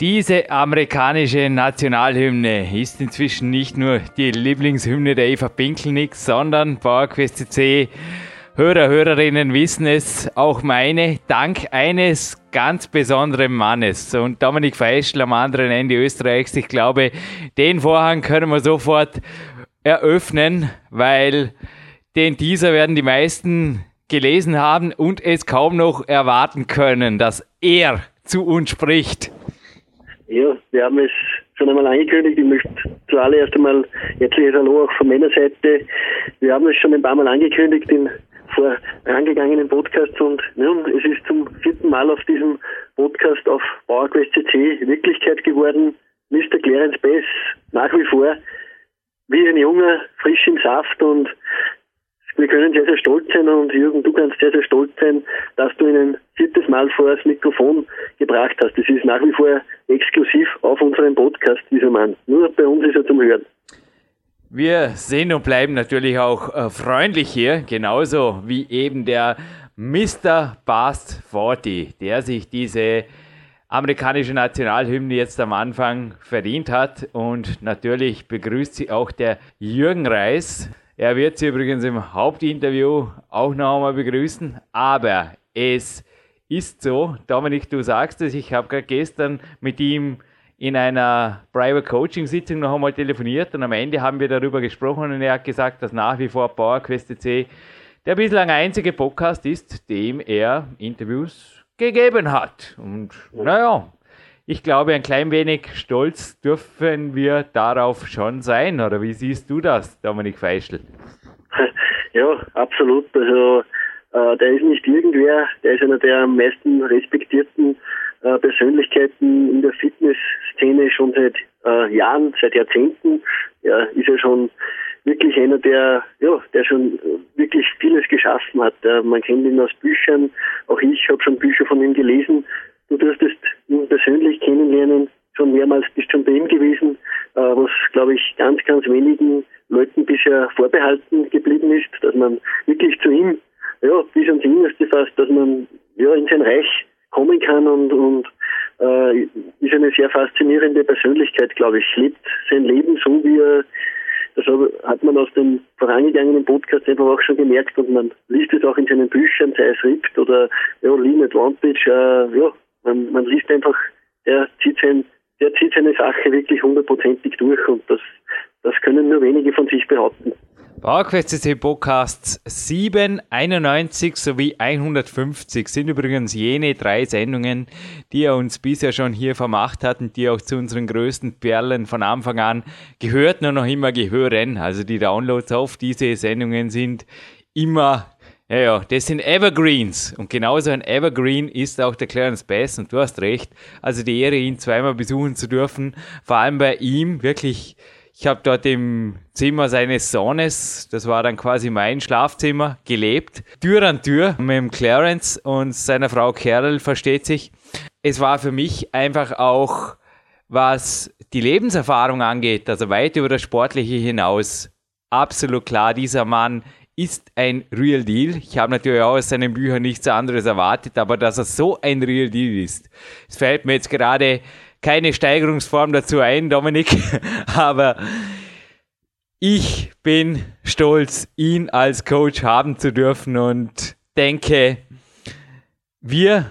Diese amerikanische Nationalhymne ist inzwischen nicht nur die Lieblingshymne der Eva Pinkelnick, sondern PowerQuest C. Hörer, Hörerinnen wissen es, auch meine, dank eines ganz besonderen Mannes. Und Dominik Feischl am anderen Ende Österreichs, ich glaube, den Vorhang können wir sofort eröffnen, weil den dieser werden die meisten gelesen haben und es kaum noch erwarten können, dass er zu uns spricht. Ja, wir haben es schon einmal angekündigt. Ich möchte zuallererst einmal herzliches Hallo auch von meiner Seite. Wir haben es schon ein paar Mal angekündigt in vorangegangenen Podcasts und nun, es ist zum vierten Mal auf diesem Podcast auf PowerQuest CC Wirklichkeit geworden. Mr. Clarence Bass nach wie vor wie ein Junger, frisch im Saft und wir können sehr, sehr stolz sein und Jürgen, du kannst sehr, sehr stolz sein, dass du ihn ein viertes Mal vor das Mikrofon gebracht hast. Das ist nach wie vor exklusiv auf unserem Podcast, dieser Mann. Nur bei uns ist er zum Hören. Wir sind und bleiben natürlich auch äh, freundlich hier, genauso wie eben der Mr. Bast 40, der sich diese amerikanische Nationalhymne jetzt am Anfang verdient hat. Und natürlich begrüßt sie auch der Jürgen Reis. Er wird Sie übrigens im Hauptinterview auch noch einmal begrüßen, aber es ist so, Dominik, du sagst es, ich habe gerade gestern mit ihm in einer Private Coaching Sitzung noch einmal telefoniert und am Ende haben wir darüber gesprochen und er hat gesagt, dass nach wie vor PowerQuest C der bislang einzige Podcast ist, dem er Interviews gegeben hat. Und naja, ich glaube, ein klein wenig stolz dürfen wir darauf schon sein. Oder wie siehst du das, Dominik Feischl? Ja, absolut. Also äh, der ist nicht irgendwer, der ist einer der am meisten respektierten äh, Persönlichkeiten in der Fitnessszene schon seit äh, Jahren, seit Jahrzehnten. Ja, ist er schon wirklich einer, der, ja, der schon wirklich vieles geschaffen hat. Äh, man kennt ihn aus Büchern. Auch ich habe schon Bücher von ihm gelesen. Du durftest ihn persönlich kennenlernen, schon mehrmals bist schon bei ihm gewesen, äh, was, glaube ich, ganz, ganz wenigen Leuten bisher vorbehalten geblieben ist, dass man wirklich zu ihm, ja, bis ans Innerste fast, dass man ja in sein Reich kommen kann und, und äh, ist eine sehr faszinierende Persönlichkeit, glaube ich. Lebt sein Leben so, wie er, das hat man aus dem vorangegangenen Podcast einfach auch schon gemerkt und man liest es auch in seinen Büchern, sei es Ripped oder ja, Lean Advantage, äh, ja, man, man liest einfach, der zieht, sein, der zieht seine Sache wirklich hundertprozentig durch und das, das können nur wenige von sich behaupten. PowerQuest CC Podcasts 7, 91 sowie 150 sind übrigens jene drei Sendungen, die er uns bisher schon hier vermacht hat und die auch zu unseren größten Perlen von Anfang an gehört und noch immer gehören. Also die Downloads auf diese Sendungen sind immer ja, ja, das sind Evergreens. Und genauso ein Evergreen ist auch der Clarence Bass. Und du hast recht. Also die Ehre, ihn zweimal besuchen zu dürfen. Vor allem bei ihm wirklich. Ich habe dort im Zimmer seines Sohnes, das war dann quasi mein Schlafzimmer, gelebt. Tür an Tür mit dem Clarence und seiner Frau Carol, versteht sich. Es war für mich einfach auch, was die Lebenserfahrung angeht, also weit über das Sportliche hinaus, absolut klar, dieser Mann ist ein Real Deal. Ich habe natürlich auch aus seinen Büchern nichts anderes erwartet, aber dass er so ein Real Deal ist. Es fällt mir jetzt gerade keine Steigerungsform dazu ein, Dominik, aber ich bin stolz, ihn als Coach haben zu dürfen und denke, wir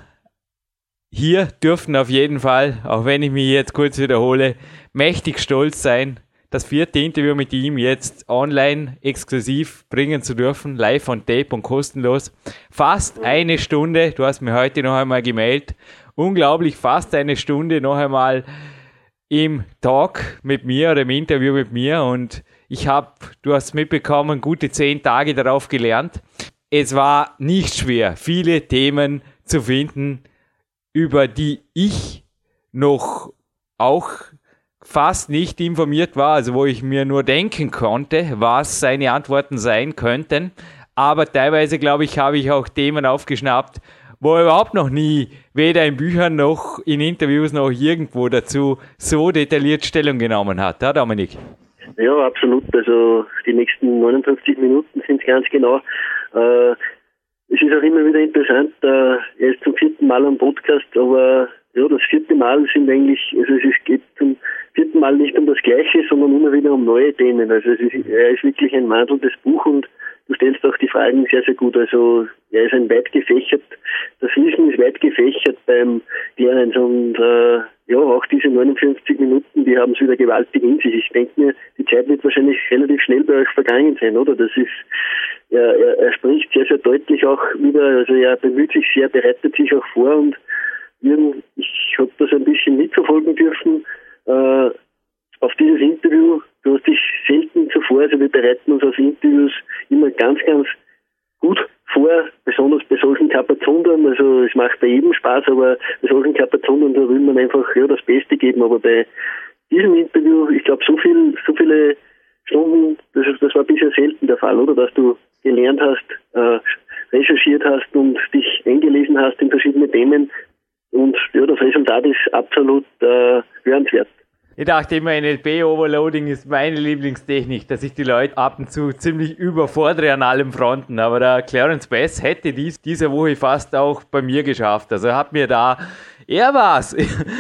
hier dürfen auf jeden Fall, auch wenn ich mich jetzt kurz wiederhole, mächtig stolz sein, das vierte Interview mit ihm jetzt online exklusiv bringen zu dürfen, live on tape und kostenlos. Fast eine Stunde, du hast mir heute noch einmal gemeldet, unglaublich fast eine Stunde noch einmal im Talk mit mir oder im Interview mit mir und ich habe, du hast mitbekommen, gute zehn Tage darauf gelernt. Es war nicht schwer, viele Themen zu finden, über die ich noch auch fast nicht informiert war, also wo ich mir nur denken konnte, was seine Antworten sein könnten. Aber teilweise, glaube ich, habe ich auch Themen aufgeschnappt, wo er überhaupt noch nie, weder in Büchern noch in Interviews noch irgendwo dazu so detailliert Stellung genommen hat, ja, Dominik? Ja, absolut. Also die nächsten 59 Minuten sind es ganz genau. Äh, es ist auch immer wieder interessant, äh, er ist zum vierten Mal am Podcast, aber ja, das vierte Mal sind eigentlich, also es geht zum vierten Mal nicht um das Gleiche, sondern immer wieder um neue Themen. Also ist, er ist wirklich ein wandelndes Buch und du stellst auch die Fragen sehr, sehr gut. Also er ist ein weit gefächert, das Wissen ist weit gefächert beim Clarence und äh, ja, auch diese 59 Minuten, die haben es wieder gewaltig in sich. Ich denke mir, die Zeit wird wahrscheinlich relativ schnell bei euch vergangen sein, oder? Das ist, er, er, er spricht sehr, sehr deutlich auch wieder, also er bemüht sich sehr, bereitet sich auch vor und ich habe das ein bisschen mitverfolgen dürfen äh, auf dieses Interview. Du hast dich selten zuvor, also wir bereiten uns auf Interviews immer ganz, ganz gut vor, besonders bei solchen Kapazundern. Also es macht bei jedem Spaß, aber bei solchen Kapazundern, da will man einfach ja, das Beste geben. Aber bei diesem Interview, ich glaube, so viel, so viele Stunden, das, das war bisher selten der Fall, oder? Dass du gelernt hast, äh, recherchiert hast und dich eingelesen hast in verschiedene Themen, und ja, das Resultat ist absolut äh, hörenswert. Ich dachte immer, NLP-Overloading ist meine Lieblingstechnik, dass ich die Leute ab und zu ziemlich überfordere an allen Fronten. Aber der Clarence Bass hätte dies diese Woche fast auch bei mir geschafft. Also er hat mir da er war's.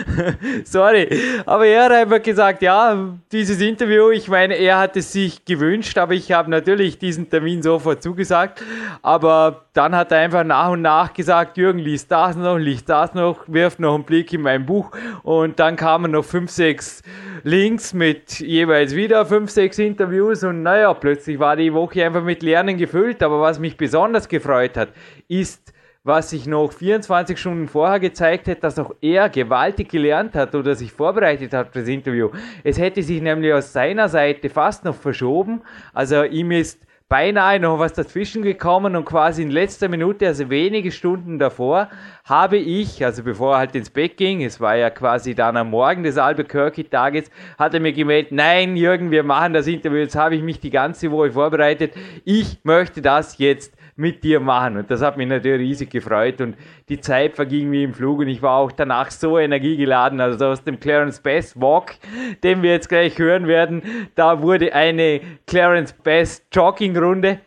Sorry. Aber er hat einfach gesagt, ja, dieses Interview, ich meine, er hat es sich gewünscht, aber ich habe natürlich diesen Termin sofort zugesagt. Aber dann hat er einfach nach und nach gesagt, Jürgen, liest das noch, liest das noch, wirft noch einen Blick in mein Buch. Und dann kamen noch fünf, sechs Links mit jeweils wieder fünf, sechs Interviews. Und naja, plötzlich war die Woche einfach mit Lernen gefüllt. Aber was mich besonders gefreut hat, ist, was sich noch 24 Stunden vorher gezeigt hat, dass auch er gewaltig gelernt hat oder sich vorbereitet hat für das Interview. Es hätte sich nämlich aus seiner Seite fast noch verschoben. Also ihm ist beinahe noch was dazwischen gekommen und quasi in letzter Minute, also wenige Stunden davor, habe ich, also bevor er halt ins Bett ging, es war ja quasi dann am Morgen des Albuquerque-Tages, hat er mir gemeldet, nein Jürgen, wir machen das Interview, jetzt habe ich mich die ganze Woche vorbereitet, ich möchte das jetzt mit dir machen. Und das hat mich natürlich riesig gefreut und die Zeit verging wie im Flug und ich war auch danach so energiegeladen. Also aus dem Clarence Bass Walk, den wir jetzt gleich hören werden, da wurde eine Clarence Bass Joggingrunde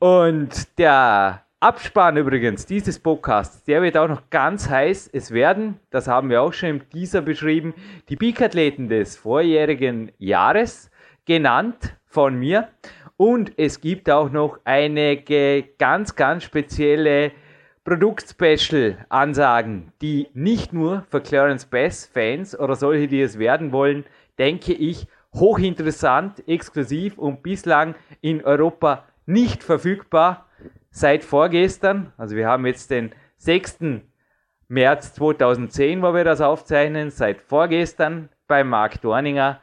und der Abspann übrigens dieses Podcasts, der wird auch noch ganz heiß. Es werden, das haben wir auch schon im Teaser beschrieben, die Peak-Athleten des vorjährigen Jahres genannt von mir. Und es gibt auch noch einige ganz, ganz spezielle Produkt-Special-Ansagen, die nicht nur für Clarence Bass-Fans oder solche, die es werden wollen, denke ich, hochinteressant, exklusiv und bislang in Europa nicht verfügbar seit vorgestern. Also wir haben jetzt den 6. März 2010, wo wir das aufzeichnen, seit vorgestern bei Marc Dorninger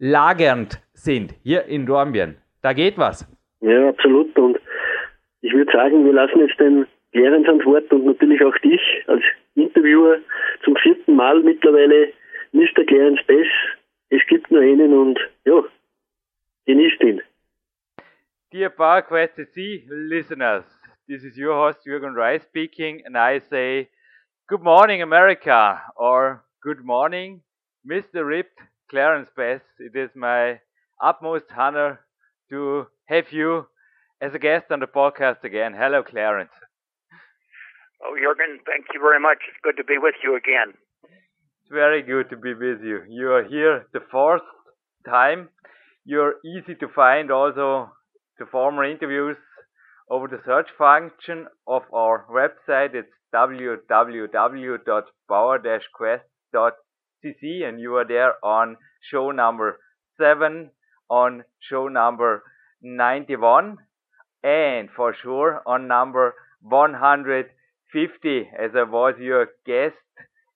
lagernd sind hier in Dornbirn. Da geht was. Ja, absolut. Und ich würde sagen, wir lassen jetzt den Clarence an Wort und natürlich auch dich als Interviewer zum vierten Mal mittlerweile Mr. Clarence Bess. Es gibt nur einen und ja, genießt ihn. Dear PowerQuest C listeners, this is your host Jürgen Reis speaking and I say good morning America or good morning Mr. Ripped Clarence Bass. It is my utmost honor to have you as a guest on the podcast again. Hello, Clarence. Oh, Jürgen, thank you very much. It's good to be with you again. It's very good to be with you. You are here the fourth time. You're easy to find also the former interviews over the search function of our website. It's www.power-quest.cc and you are there on show number 7 on show number 91 and for sure on number 150 as I was your guest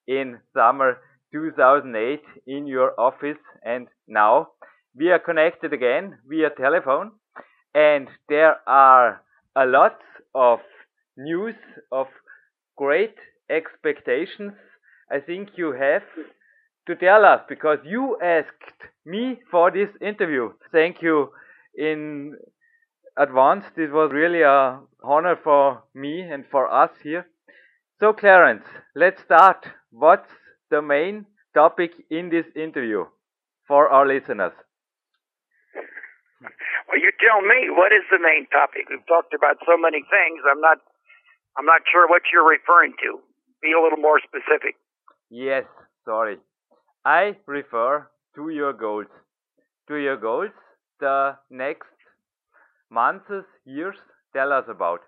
in summer 2008 in your office. And now we are connected again via telephone and there are a lot of news of great expectations. I think you have to tell us because you asked me for this interview. Thank you in advance. This was really a honor for me and for us here. So Clarence, let's start. What's the main topic in this interview for our listeners? Well, you tell me. What is the main topic? We've talked about so many things. I'm not. I'm not sure what you're referring to. Be a little more specific. Yes, sorry. I refer to your goals. To your goals, the next months, years, tell us about.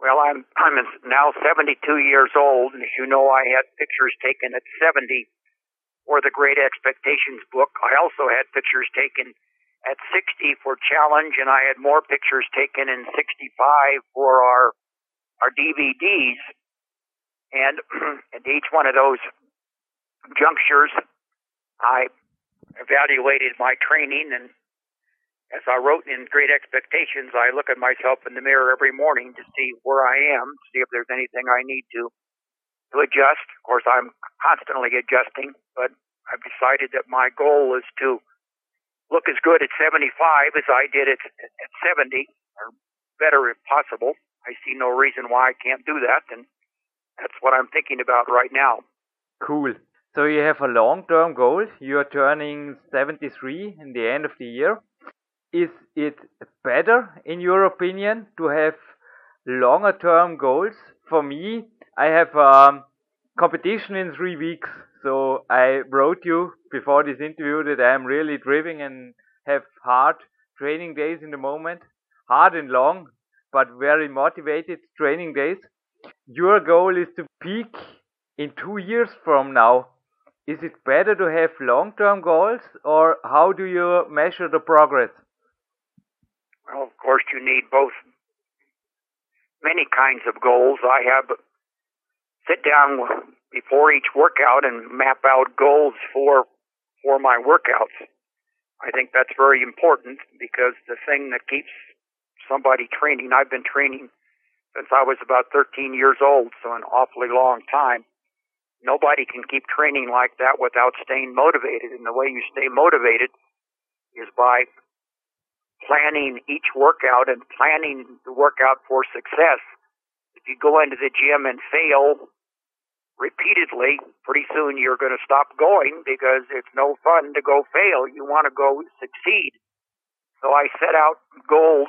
Well, I'm I'm now 72 years old, and as you know, I had pictures taken at 70 for the Great Expectations book. I also had pictures taken at 60 for Challenge, and I had more pictures taken in 65 for our our DVDs. And at each one of those junctures, I evaluated my training and as I wrote in Great Expectations, I look at myself in the mirror every morning to see where I am, see if there's anything I need to to adjust. Of course, I'm constantly adjusting, but I've decided that my goal is to look as good at 75 as I did at, at 70, or better if possible. I see no reason why I can't do that, and that's what I'm thinking about right now. Cool. So you have a long-term goal. You are turning 73 in the end of the year. Is it better, in your opinion, to have longer-term goals? For me, I have a competition in three weeks. So I wrote you before this interview that I am really driven and have hard training days in the moment, hard and long, but very motivated training days. Your goal is to peak in two years from now is it better to have long-term goals or how do you measure the progress? Well, of course, you need both many kinds of goals. I have sit down before each workout and map out goals for for my workouts. I think that's very important because the thing that keeps somebody training, I've been training since I was about 13 years old, so an awfully long time nobody can keep training like that without staying motivated. And the way you stay motivated is by planning each workout and planning the workout for success. If you go into the gym and fail repeatedly, pretty soon you're going to stop going because it's no fun to go fail. You want to go succeed. So I set out goals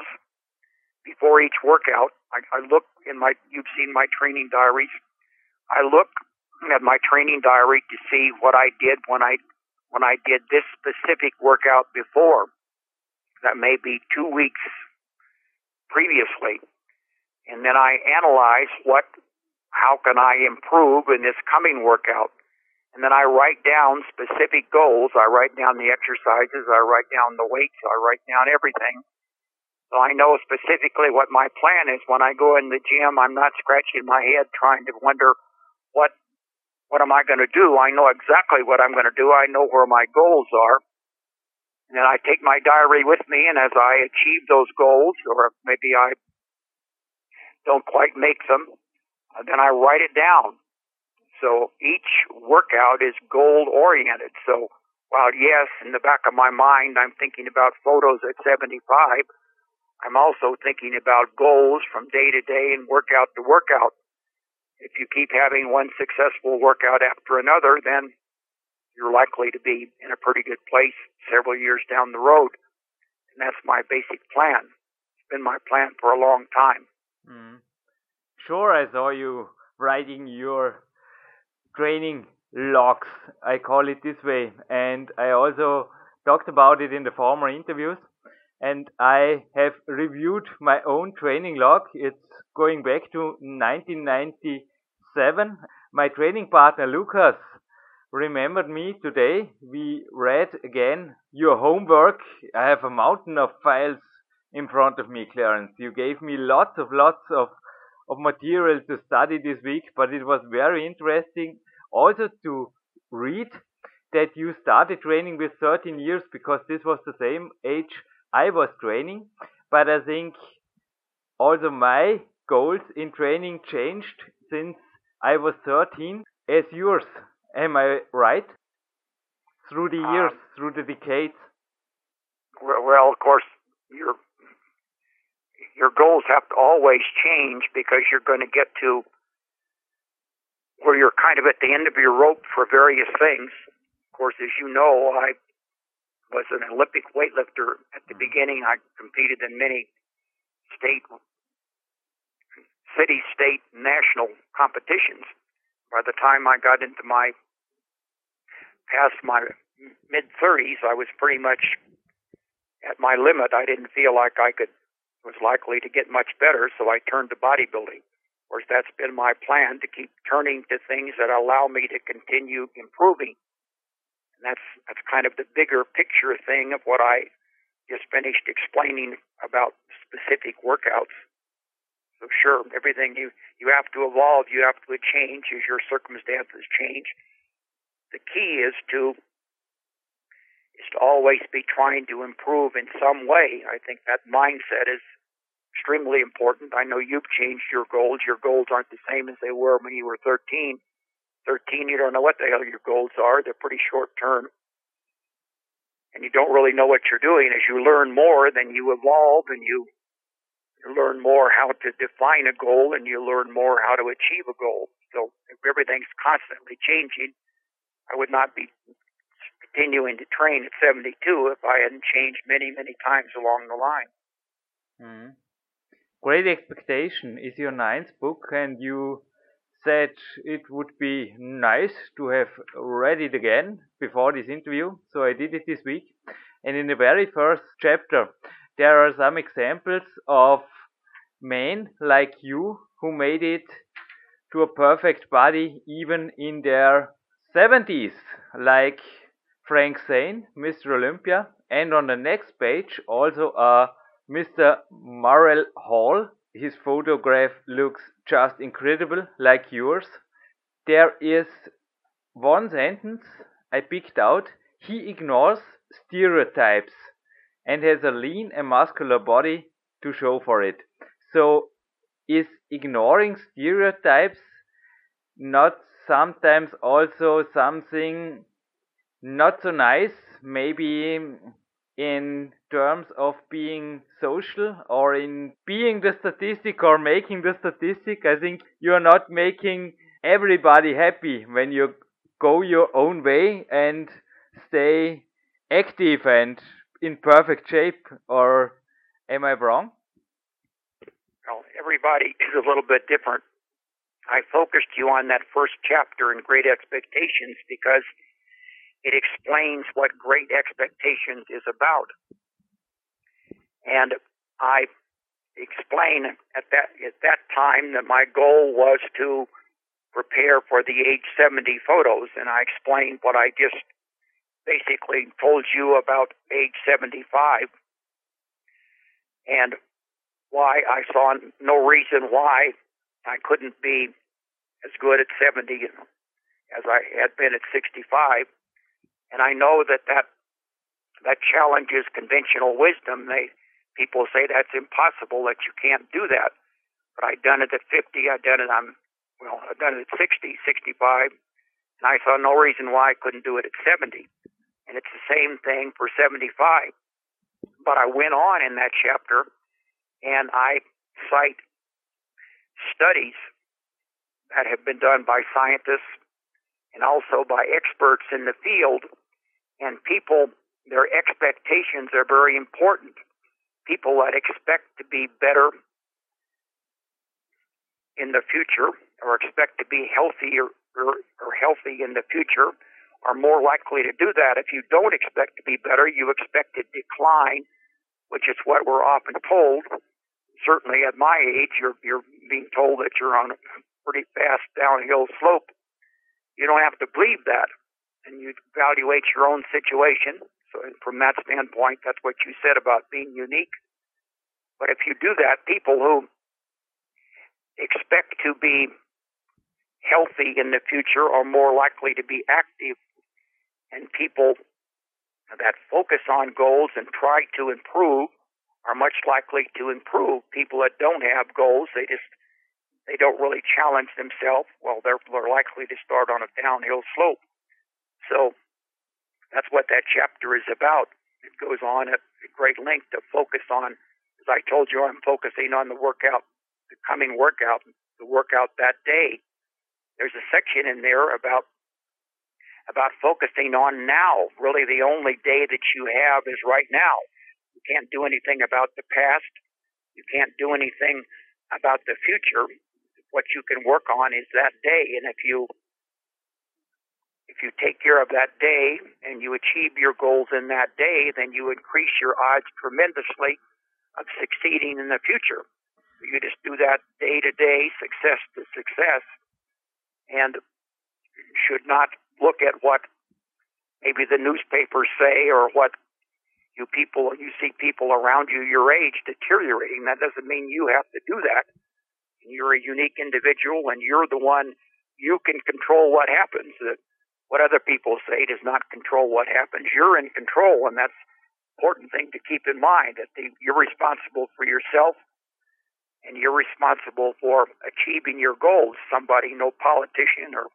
before each workout. I, I look in my, you've seen my training diaries. I look at my training diary to see what I did when I when I did this specific workout before. That may be two weeks previously. And then I analyze what how can I improve in this coming workout. And then I write down specific goals. I write down the exercises. I write down the weights. I write down everything. So I know specifically what my plan is. When I go in the gym, I'm not scratching my head trying to wonder what what am I going to do? I know exactly what I'm going to do. I know where my goals are. And then I take my diary with me, and as I achieve those goals, or maybe I don't quite make them, then I write it down. So each workout is goal oriented. So while yes, in the back of my mind, I'm thinking about photos at 75, I'm also thinking about goals from day to day and workout to workout if you keep having one successful workout after another, then you're likely to be in a pretty good place several years down the road. And that's my basic plan. It's been my plan for a long time. Mm. Sure, I saw you writing your training logs, I call it this way. And I also talked about it in the former interviews. And I have reviewed my own training log. It's going back to 1997, my training partner Lucas remembered me today. We read again your homework. I have a mountain of files in front of me, Clarence. You gave me lots of lots of of material to study this week, but it was very interesting also to read that you started training with 13 years because this was the same age I was training. But I think also my goals in training changed since I was 13 as yours. Am I right? Through the years, um, through the decades. Well, of course, your your goals have to always change because you're going to get to where you're kind of at the end of your rope for various things. Of course, as you know, I was an Olympic weightlifter at the beginning. I competed in many state, city, state, national competitions. By the time I got into my past my mid 30s, I was pretty much at my limit. I didn't feel like I could was likely to get much better, so I turned to bodybuilding. Of course, that's been my plan to keep turning to things that allow me to continue improving. And that's that's kind of the bigger picture thing of what I just finished explaining about specific workouts. So sure, everything you you have to evolve, you have to change as your circumstances change. The key is to is to always be trying to improve in some way. I think that mindset is extremely important. I know you've changed your goals. Your goals aren't the same as they were when you were 13. 13, you don't know what the hell your goals are. They're pretty short term. And you don't really know what you're doing. As you learn more, then you evolve and you, you learn more how to define a goal and you learn more how to achieve a goal. So if everything's constantly changing, I would not be continuing to train at 72 if I hadn't changed many, many times along the line. Mm-hmm. Great Expectation is your ninth book, and you said it would be nice to have read it again before this interview, so I did it this week. And in the very first chapter, there are some examples of men like you who made it to a perfect body even in their 70s, like Frank Zane, Mr. Olympia, and on the next page also uh, a Mr. Murrell Hall, his photograph looks just incredible, like yours. There is one sentence I picked out. He ignores stereotypes and has a lean and muscular body to show for it. So, is ignoring stereotypes not sometimes also something not so nice? Maybe in terms of being social or in being the statistic or making the statistic. I think you are not making everybody happy when you go your own way and stay active and in perfect shape. Or am I wrong? Well, everybody is a little bit different. I focused you on that first chapter in Great Expectations because it explains what Great Expectations is about. And I explained at that at that time that my goal was to prepare for the age 70 photos, and I explained what I just basically told you about age 75 and why I saw no reason why I couldn't be as good at 70 as I had been at 65. And I know that that, that challenges conventional wisdom. They, people say that's impossible, that you can't do that. But I'd done it at 50, I'd done it on, well, I'd done it at 60, 65, and I saw no reason why I couldn't do it at 70. And it's the same thing for 75. But I went on in that chapter and I cite studies that have been done by scientists and also by experts in the field and people, their expectations are very important. People that expect to be better in the future or expect to be healthier or, or healthy in the future are more likely to do that. If you don't expect to be better, you expect to decline, which is what we're often told. Certainly at my age, you're, you're being told that you're on a pretty fast downhill slope. You don't have to believe that. and you evaluate your own situation. So from that standpoint, that's what you said about being unique. But if you do that, people who expect to be healthy in the future are more likely to be active and people that focus on goals and try to improve are much likely to improve. People that don't have goals, they just they don't really challenge themselves. Well, they're, they're likely to start on a downhill slope. So that's what that chapter is about. It goes on at great length to focus on. As I told you, I'm focusing on the workout, the coming workout, the workout that day. There's a section in there about about focusing on now. Really, the only day that you have is right now. You can't do anything about the past. You can't do anything about the future. What you can work on is that day, and if you if you take care of that day and you achieve your goals in that day, then you increase your odds tremendously of succeeding in the future. You just do that day to day, success to success, and should not look at what maybe the newspapers say or what you people you see people around you your age deteriorating. That doesn't mean you have to do that. You're a unique individual and you're the one you can control what happens. That what other people say does not control what happens. You're in control and that's important thing to keep in mind that the, you're responsible for yourself and you're responsible for achieving your goals. Somebody, no politician or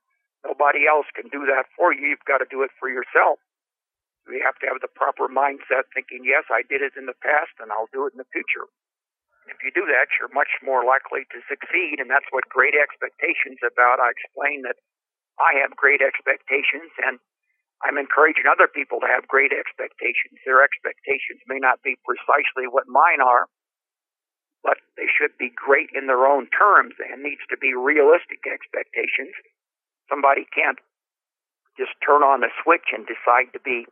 Nobody else can do that for you. You've got to do it for yourself. You have to have the proper mindset thinking, yes, I did it in the past and I'll do it in the future. If you do that, you're much more likely to succeed, and that's what great expectations about. I explain that I have great expectations, and I'm encouraging other people to have great expectations. Their expectations may not be precisely what mine are, but they should be great in their own terms and needs to be realistic expectations Somebody can't just turn on a switch and decide to be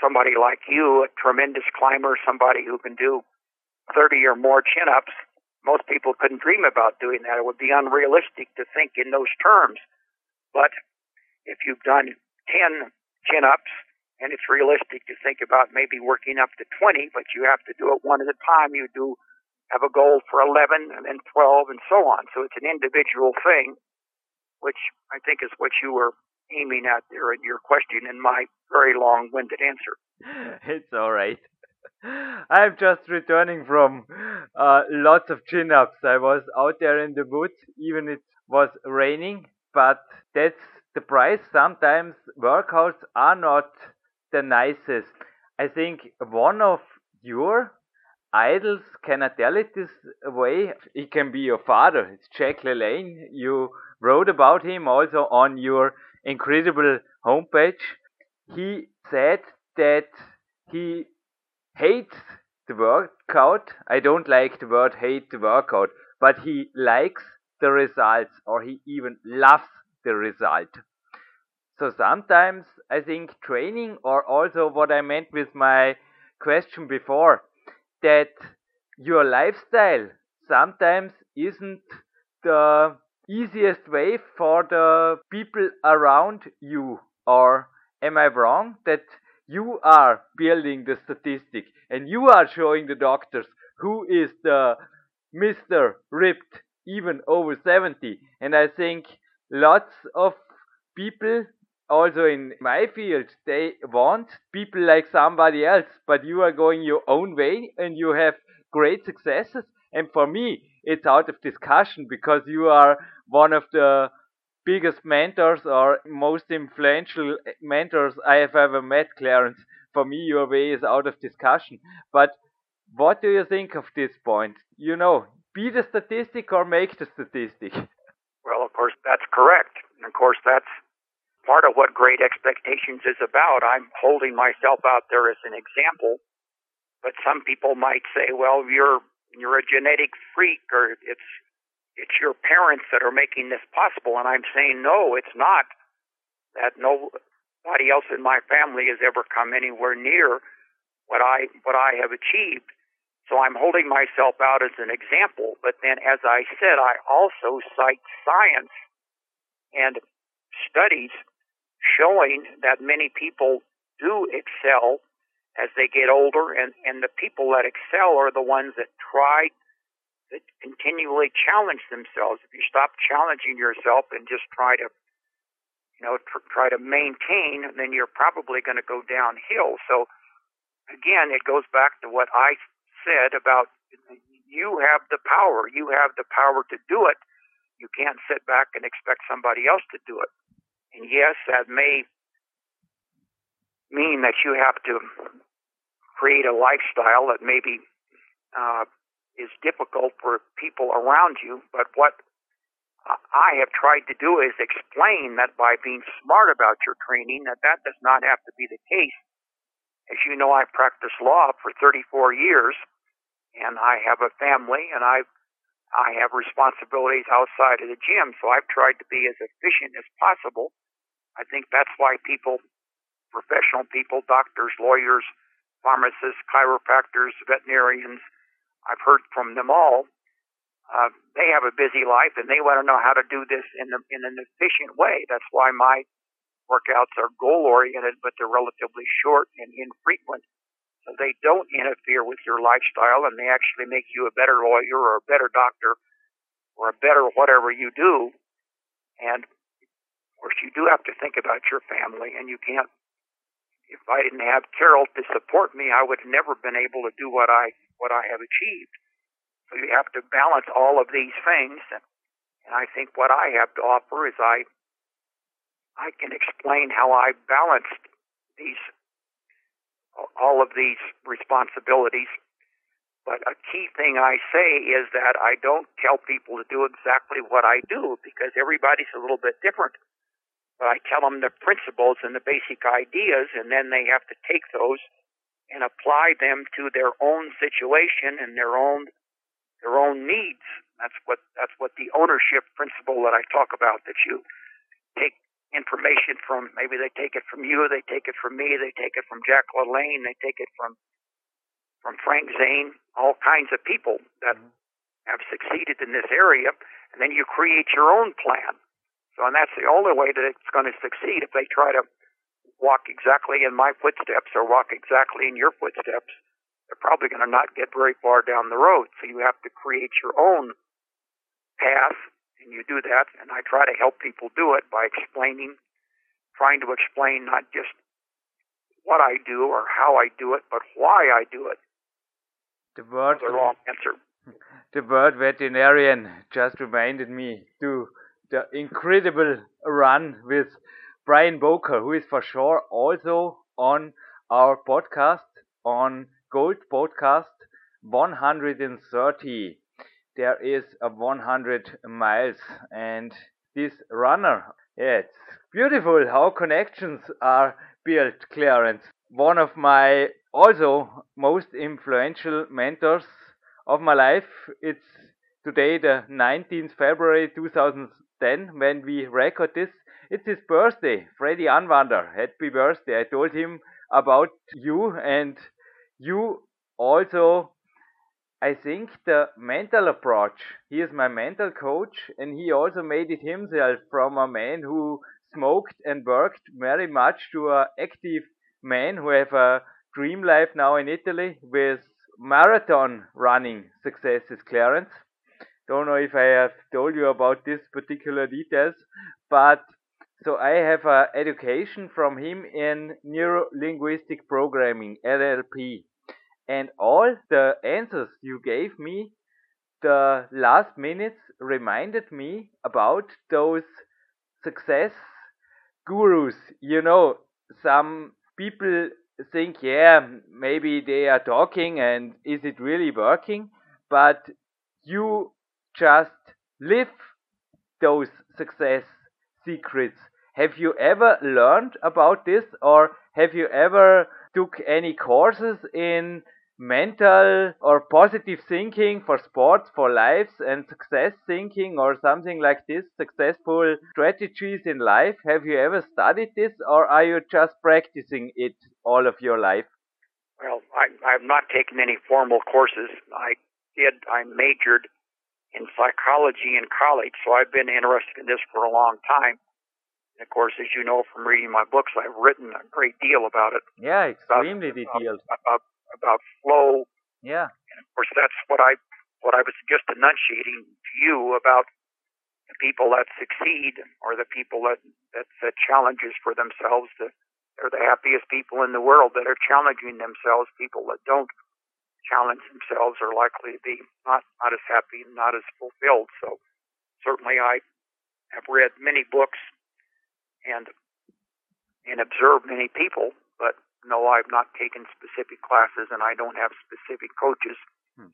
somebody like you, a tremendous climber, somebody who can do 30 or more chin ups. Most people couldn't dream about doing that. It would be unrealistic to think in those terms. But if you've done 10 chin ups, and it's realistic to think about maybe working up to 20, but you have to do it one at a time. You do have a goal for 11 and then 12 and so on. So it's an individual thing which I think is what you were aiming at there in your question in my very long winded answer. It's all right. I'm just returning from uh, lots of chin ups. I was out there in the woods, even it was raining, but that's the price. Sometimes workouts are not the nicest. I think one of your idols, can I tell it this way? It can be your father. It's Jack LaLanne. You wrote about him also on your incredible homepage. He said that he hates the workout. I don't like the word hate the workout, but he likes the results or he even loves the result. So sometimes I think training or also what I meant with my question before that your lifestyle sometimes isn't the easiest way for the people around you? Or am I wrong that you are building the statistic and you are showing the doctors who is the Mr. Ripped even over 70? And I think lots of people also in my field they want people like somebody else but you are going your own way and you have great successes and for me it's out of discussion because you are one of the biggest mentors or most influential mentors I have ever met, Clarence. For me, your way is out of discussion. But what do you think of this point? You know, be the statistic or make the statistic. Well, of course, that's correct. And of course, that's part of what great expectations is about. I'm holding myself out there as an example. But some people might say, well, you're you're a genetic freak or it's it's your parents that are making this possible. And I'm saying no it's not. That nobody else in my family has ever come anywhere near what I what I have achieved. So I'm holding myself out as an example. But then as I said I also cite science and studies showing that many people do excel as they get older, and, and the people that excel are the ones that try that continually challenge themselves. If you stop challenging yourself and just try to, you know, tr- try to maintain, then you're probably going to go downhill. So, again, it goes back to what I said about you have the power. You have the power to do it. You can't sit back and expect somebody else to do it. And yes, that may mean that you have to create a lifestyle that maybe uh, is difficult for people around you. But what I have tried to do is explain that by being smart about your training, that that does not have to be the case. As you know, I practiced law for 34 years, and I have a family, and I I have responsibilities outside of the gym. So I've tried to be as efficient as possible. I think that's why people, professional people, doctors, lawyers, pharmacists, chiropractors, veterinarians, I've heard from them all. Uh, they have a busy life and they want to know how to do this in, the, in an efficient way. That's why my workouts are goal oriented, but they're relatively short and infrequent. So they don't interfere with your lifestyle and they actually make you a better lawyer or a better doctor or a better whatever you do. And of course, you do have to think about your family and you can't if I didn't have Carol to support me, I would have never been able to do what I what I have achieved. So you have to balance all of these things, and, and I think what I have to offer is I I can explain how I balanced these all of these responsibilities. But a key thing I say is that I don't tell people to do exactly what I do because everybody's a little bit different. But I tell them the principles and the basic ideas, and then they have to take those and apply them to their own situation and their own their own needs. That's what that's what the ownership principle that I talk about. That you take information from maybe they take it from you, they take it from me, they take it from Jack LaLanne, they take it from from Frank Zane, all kinds of people that mm-hmm. have succeeded in this area, and then you create your own plan. So, and that's the only way that it's going to succeed. If they try to walk exactly in my footsteps or walk exactly in your footsteps, they're probably going to not get very far down the road. So you have to create your own path, and you do that. And I try to help people do it by explaining, trying to explain not just what I do or how I do it, but why I do it. The word, the wrong answer. The word veterinarian just reminded me to the incredible run with Brian Boker, who is for sure also on our podcast on Gold Podcast 130. There is a 100 miles, and this runner, yeah, it's beautiful how connections are built, Clarence. One of my also most influential mentors of my life. It's today the 19th February 2000. Then, when we record this, it's his birthday, Freddy Anwander. Happy birthday. I told him about you and you also, I think, the mental approach. He is my mental coach and he also made it himself from a man who smoked and worked very much to an active man who have a dream life now in Italy with marathon running successes, Clarence. Don't know if I have told you about this particular details, but so I have a education from him in neuro-linguistic programming, NLP. And all the answers you gave me the last minutes reminded me about those success gurus. You know, some people think, yeah, maybe they are talking and is it really working? But you just live those success secrets. Have you ever learned about this or have you ever took any courses in mental or positive thinking for sports, for lives and success thinking or something like this, successful strategies in life? Have you ever studied this or are you just practicing it all of your life? Well, I, I've not taken any formal courses. I did, I majored in psychology in college, so I've been interested in this for a long time. And of course, as you know from reading my books, I've written a great deal about it. Yeah, extremely about, detailed. About, about flow. Yeah. And of course, that's what I what I was just enunciating to you about the people that succeed or the people that that set challenges for themselves. To, they're the happiest people in the world that are challenging themselves. People that don't challenge themselves are likely to be not not as happy and not as fulfilled. So certainly, I have read many books and and observe many people, but no, I've not taken specific classes and I don't have specific coaches. Hmm.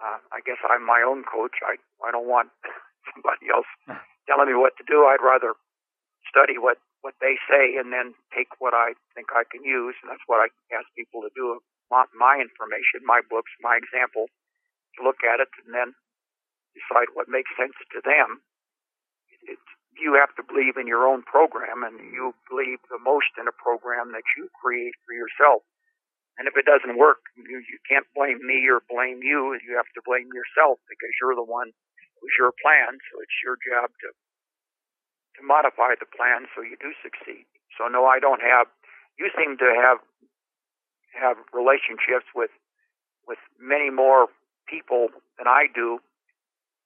Uh, I guess I'm my own coach. I I don't want somebody else telling me what to do. I'd rather study what what they say and then take what I think I can use, and that's what I ask people to do. My, my information, my books, my example, to look at it and then decide what makes sense to them. It, it, you have to believe in your own program and you believe the most in a program that you create for yourself. And if it doesn't work, you, you can't blame me or blame you. You have to blame yourself because you're the one who's your plan. So it's your job to to modify the plan so you do succeed. So no, I don't have. You seem to have have relationships with with many more people than I do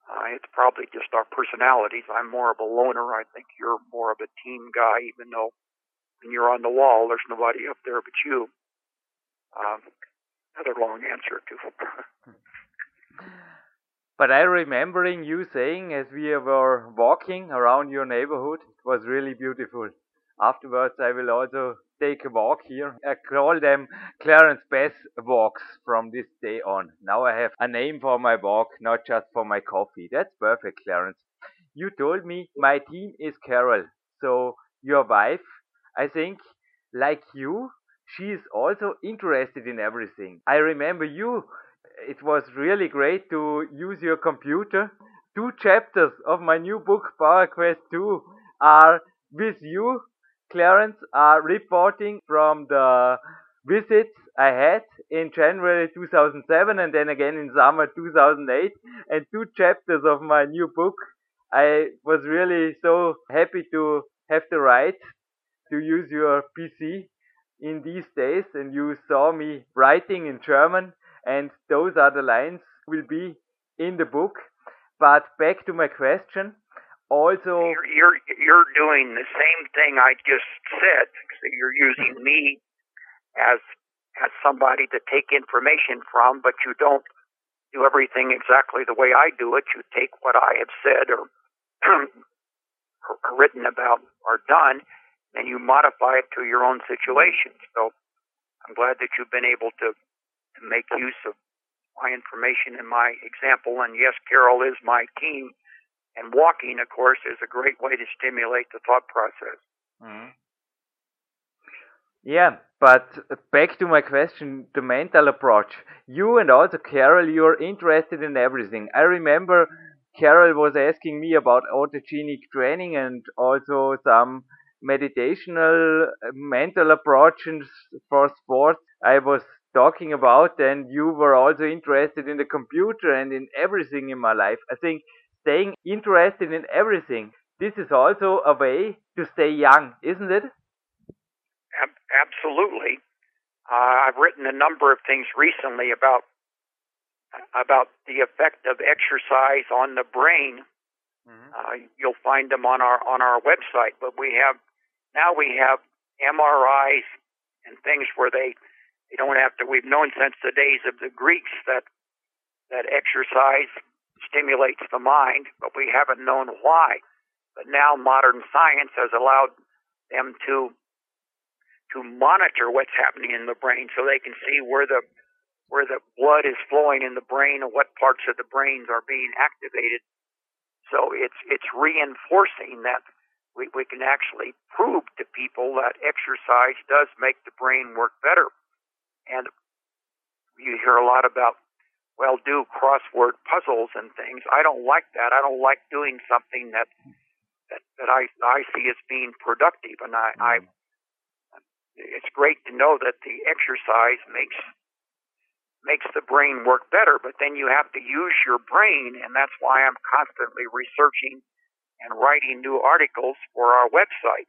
uh, it's probably just our personalities. I'm more of a loner. I think you're more of a team guy, even though when you're on the wall, there's nobody up there but you. Um, another long answer too. but I remembering you saying as we were walking around your neighborhood, it was really beautiful. Afterwards, I will also take a walk here. I call them Clarence Bass walks from this day on. Now I have a name for my walk, not just for my coffee. That's perfect, Clarence. You told me my team is Carol. So your wife, I think, like you, she is also interested in everything. I remember you. It was really great to use your computer. Two chapters of my new book, Power Quest 2, are with you Clarence are reporting from the visits I had in January 2007 and then again in summer 2008 and two chapters of my new book. I was really so happy to have the right to use your PC in these days and you saw me writing in German and those are the lines will be in the book. But back to my question, also you're, you're you're doing the same thing I just said. So you're using me as as somebody to take information from, but you don't do everything exactly the way I do it. You take what I have said or, or written about or done, and you modify it to your own situation. So I'm glad that you've been able to to make use of my information and my example. And yes, Carol is my team and walking, of course, is a great way to stimulate the thought process. Mm-hmm. Yeah, but back to my question, the mental approach. You and also Carol, you're interested in everything. I remember Carol was asking me about autogenic training and also some meditational uh, mental approaches for sports I was talking about and you were also interested in the computer and in everything in my life. I think staying interested in everything. This is also a way to stay young, isn't it? Absolutely. Uh, I've written a number of things recently about about the effect of exercise on the brain. Mm-hmm. Uh, you'll find them on our on our website. But we have now we have MRIs and things where they they don't have to. We've known since the days of the Greeks that that exercise stimulates the mind, but we haven't known why. But now modern science has allowed them to to monitor what's happening in the brain so they can see where the where the blood is flowing in the brain and what parts of the brains are being activated. So it's it's reinforcing that we, we can actually prove to people that exercise does make the brain work better. And you hear a lot about well do crossword puzzles and things. I don't like that. I don't like doing something that that, that I I see as being productive, and I, I mm-hmm. it's great to know that the exercise makes makes the brain work better, but then you have to use your brain, and that's why I'm constantly researching and writing new articles for our website.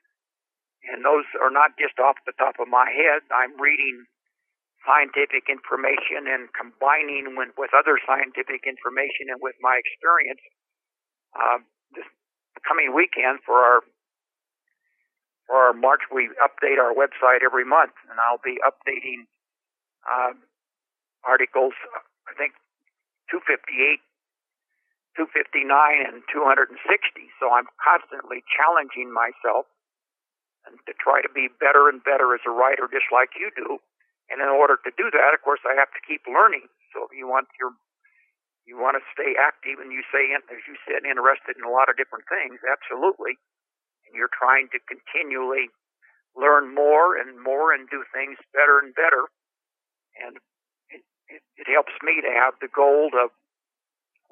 And those are not just off the top of my head. I'm reading scientific information and combining with, with other scientific information and with my experience. Uh, this coming weekend for our for our March, we update our website every month, and I'll be updating uh, articles. I think 258, 259, and 260. So I'm constantly challenging myself and to try to be better and better as a writer, just like you do. And in order to do that, of course, I have to keep learning. So if you want your you want to stay active and you say, as you said, interested in a lot of different things, absolutely. And you're trying to continually learn more and more and do things better and better. And it, it, it helps me to have the goal of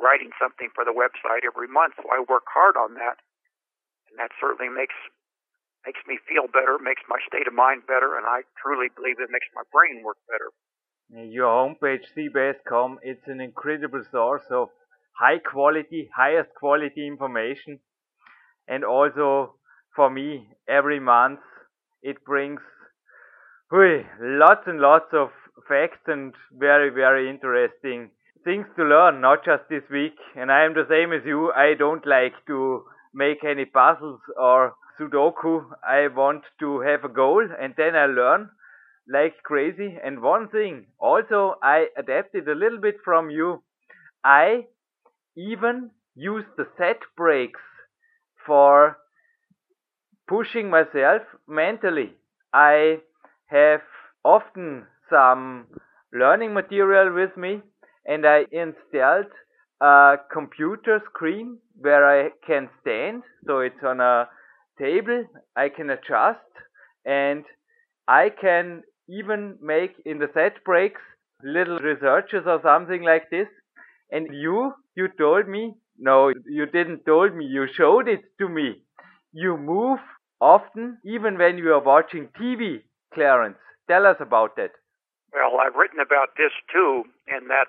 writing something for the website every month. So I work hard on that. And that certainly makes makes me feel better, makes my state of mind better, and I truly believe it makes my brain work better. Your homepage, cbass.com, it's an incredible source of high quality, highest quality information. And also for me, every month it brings whoo, lots and lots of facts and very, very interesting things to learn, not just this week. And I am the same as you. I don't like to make any puzzles or Sudoku, I want to have a goal and then I learn like crazy. And one thing also I adapted a little bit from you. I even use the set breaks for pushing myself mentally. I have often some learning material with me and I installed a computer screen where I can stand. So it's on a table I can adjust and I can even make in the set breaks little researches or something like this. And you, you told me, no, you didn't told me, you showed it to me. You move often, even when you are watching TV, Clarence. Tell us about that. Well, I've written about this too, and that,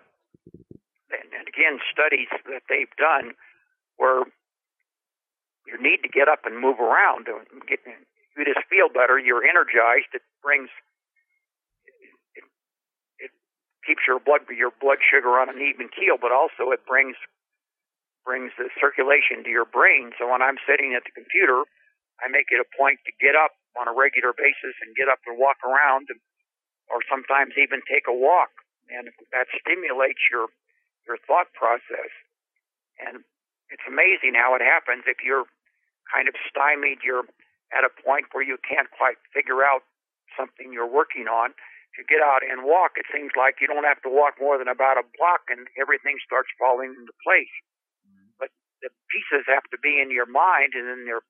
again, studies that they've done where you need to get up and move around. You just feel better. You're energized. It brings it, it keeps your blood your blood sugar on an even keel, but also it brings brings the circulation to your brain. So when I'm sitting at the computer, I make it a point to get up on a regular basis and get up and walk around, or sometimes even take a walk, and that stimulates your your thought process. And it's amazing how it happens if you're kind of stymied, you're at a point where you can't quite figure out something you're working on. If you get out and walk, it seems like you don't have to walk more than about a block and everything starts falling into place. Mm-hmm. But the pieces have to be in your mind and then they're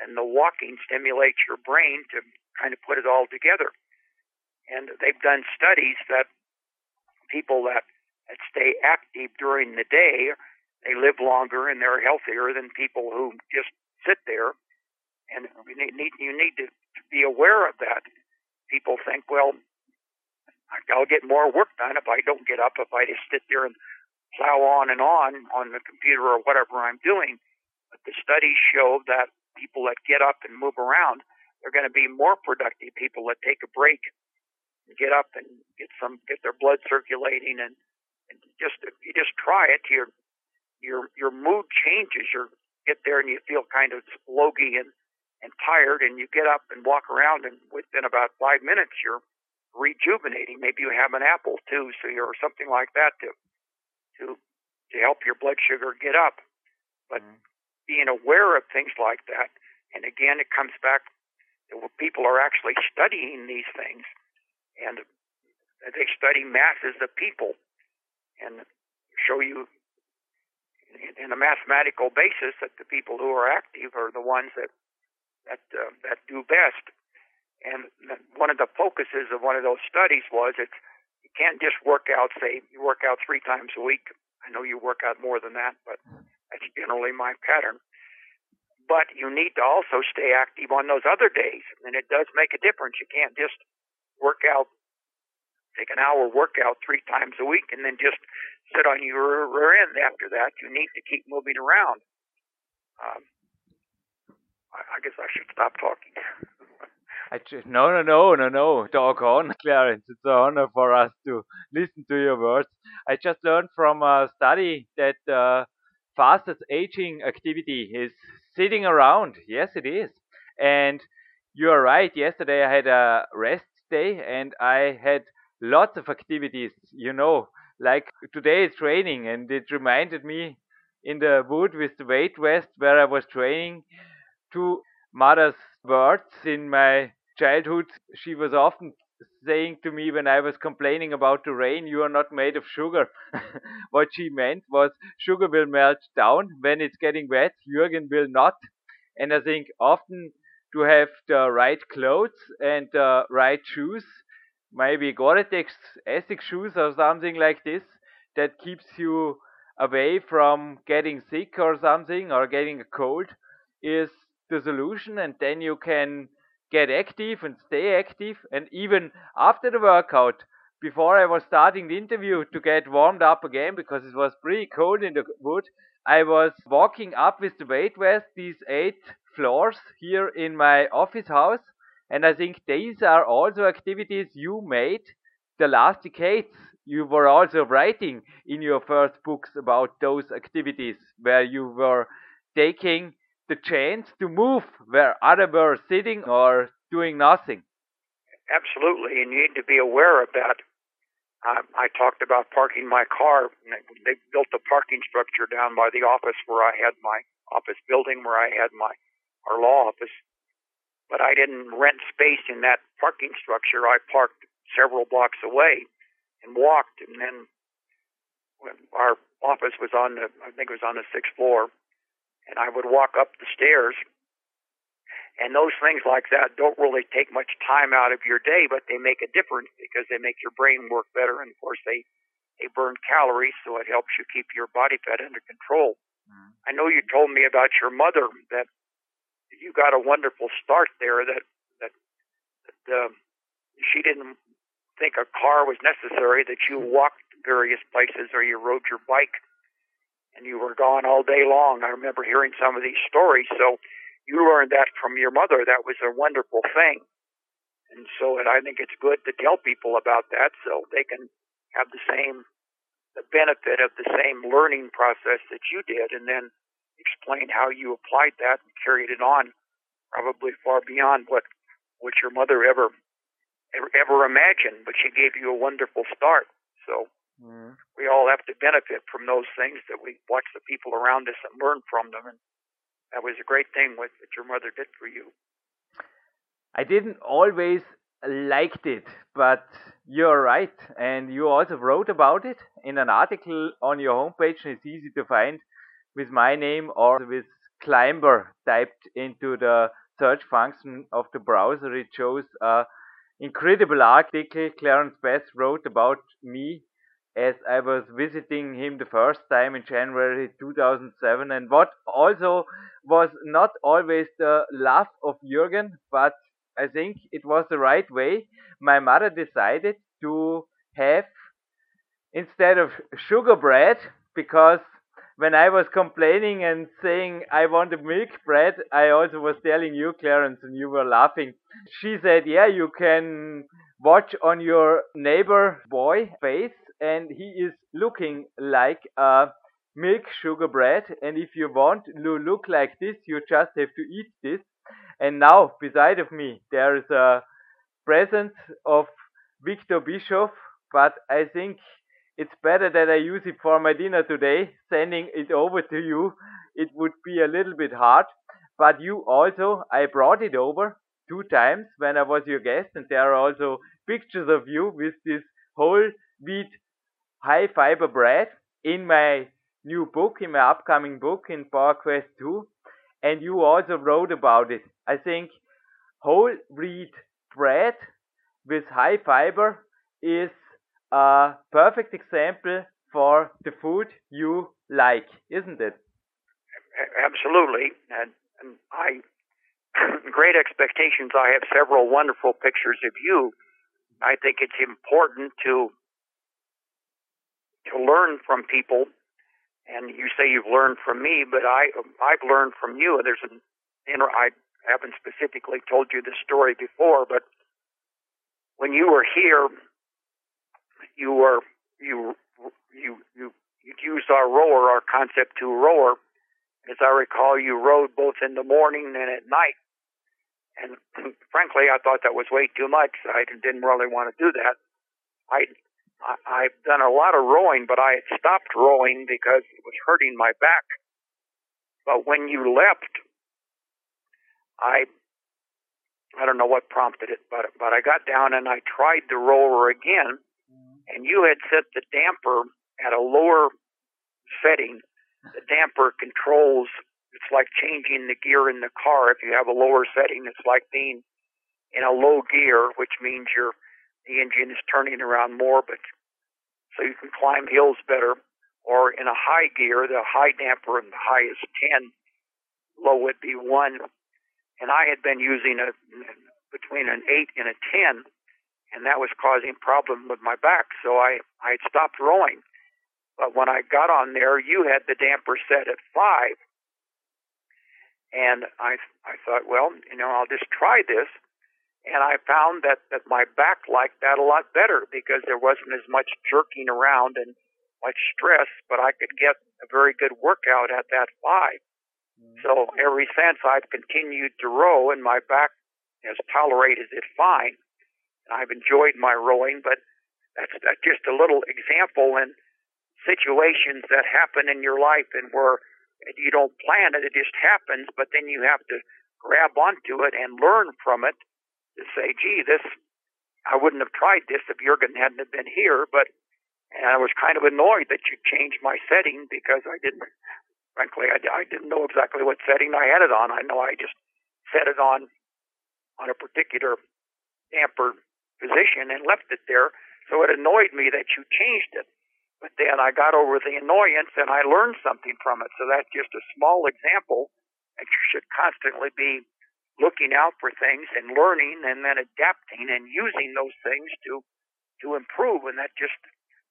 and the walking stimulates your brain to kind of put it all together. And they've done studies that people that, that stay active during the day they live longer and they're healthier than people who just sit there. And you need you need to be aware of that. People think, well, I'll get more work done if I don't get up, if I just sit there and plow on and on on the computer or whatever I'm doing. But the studies show that people that get up and move around, they're going to be more productive. People that take a break, get up and get some, get their blood circulating, and just if you just try it, you're your your mood changes. You get there and you feel kind of logy and and tired, and you get up and walk around, and within about five minutes you're rejuvenating. Maybe you have an apple too, so you're something like that to to to help your blood sugar get up. But mm-hmm. being aware of things like that, and again, it comes back to people are actually studying these things, and they study masses of people and show you in a mathematical basis that the people who are active are the ones that that uh, that do best. And one of the focuses of one of those studies was it's you can't just work out. Say you work out three times a week. I know you work out more than that, but that's generally my pattern. But you need to also stay active on those other days, and it does make a difference. You can't just work out, take an hour workout three times a week, and then just sit on your rear end after that. You need to keep moving around. Um, I, I guess I should stop talking. I just, no, no, no, no, no, doggone, Clarence. It's an honor for us to listen to your words. I just learned from a study that uh, fastest aging activity is sitting around. Yes, it is. And you are right. Yesterday I had a rest day and I had lots of activities, you know, like today is training and it reminded me in the wood with the weight vest where I was training to mother's words in my childhood. She was often saying to me when I was complaining about the rain, you are not made of sugar. what she meant was sugar will melt down when it's getting wet, Jürgen will not. And I think often to have the right clothes and the right shoes, maybe Gore-Tex Essex shoes or something like this, that keeps you away from getting sick or something or getting a cold is the solution and then you can get active and stay active. And even after the workout before I was starting the interview to get warmed up again because it was pretty cold in the wood I was walking up with the weight vest these eight floors here in my office house and I think these are also activities you made the last decades you were also writing in your first books about those activities where you were taking the chance to move where others were sitting or doing nothing. Absolutely, and you need to be aware of that. I, I talked about parking my car. They built a parking structure down by the office where I had my office building, where I had my our law office. But I didn't rent space in that parking structure. I parked several blocks away and walked, and then when our office was on the, I think it was on the sixth floor, and I would walk up the stairs. And those things like that don't really take much time out of your day, but they make a difference because they make your brain work better. And of course, they, they burn calories, so it helps you keep your body fat under control. Mm. I know you told me about your mother that you got a wonderful start there that, that, that uh, she didn't think a car was necessary, that you walked various places or you rode your bike and you were gone all day long. I remember hearing some of these stories. So you learned that from your mother. That was a wonderful thing. And so and I think it's good to tell people about that so they can have the same the benefit of the same learning process that you did and then explain how you applied that and carried it on probably far beyond what what your mother ever ever, ever imagined, but she gave you a wonderful start. So Mm. We all have to benefit from those things that we watch the people around us and learn from them. And that was a great thing what, what your mother did for you. I didn't always liked it, but you're right. And you also wrote about it in an article on your homepage, and it's easy to find with my name or with Climber typed into the search function of the browser. It shows an incredible article Clarence Bass wrote about me as I was visiting him the first time in January 2007 and what also was not always the love of Jürgen but I think it was the right way. My mother decided to have instead of sugar bread because when I was complaining and saying I want a milk bread, I also was telling you, Clarence, and you were laughing. She said, yeah, you can watch on your neighbor boy face and he is looking like a milk sugar bread and if you want to look like this you just have to eat this and now beside of me there is a present of Victor Bischoff but I think it's better that I use it for my dinner today sending it over to you it would be a little bit hard but you also I brought it over two times when I was your guest and there are also pictures of you with this whole wheat high fiber bread in my new book, in my upcoming book in Power Quest 2. And you also wrote about it. I think whole wheat bread with high fiber is a perfect example for the food you like, isn't it? Absolutely. And, and I, great expectations. I have several wonderful pictures of you. I think it's important to to learn from people. And you say you've learned from me, but I I've learned from you. There's an inter I haven't specifically told you this story before, but when you were here, you were you you you you used our rower, our Concept2 rower. As I recall, you rode both in the morning and at night. And frankly, I thought that was way too much. I didn't really want to do that. I, I I've done a lot of rowing, but I had stopped rowing because it was hurting my back. But when you left, I I don't know what prompted it, but but I got down and I tried the rower again, and you had set the damper at a lower setting. The damper controls. It's like changing the gear in the car. If you have a lower setting, it's like being in a low gear, which means your the engine is turning around more, but so you can climb hills better. Or in a high gear, the high damper and the high is 10, low would be 1, and I had been using a between an eight and a ten, and that was causing problems with my back. So I I stopped rowing. But when I got on there, you had the damper set at five, and I I thought, well, you know, I'll just try this. And I found that that my back liked that a lot better because there wasn't as much jerking around and much stress, but I could get a very good workout at that five. Mm-hmm. So ever since I've continued to row and my back has tolerated it fine. I've enjoyed my rowing, but that's, that's just a little example in situations that happen in your life and where you don't plan it, it just happens, but then you have to grab onto it and learn from it to say, gee, this, I wouldn't have tried this if Jürgen hadn't have been here, but and I was kind of annoyed that you changed my setting because I didn't frankly, I, I didn't know exactly what setting I had it on. I know I just set it on on a particular damper position and left it there. So it annoyed me that you changed it. But then I got over the annoyance and I learned something from it. So that's just a small example that you should constantly be looking out for things and learning and then adapting and using those things to to improve and that just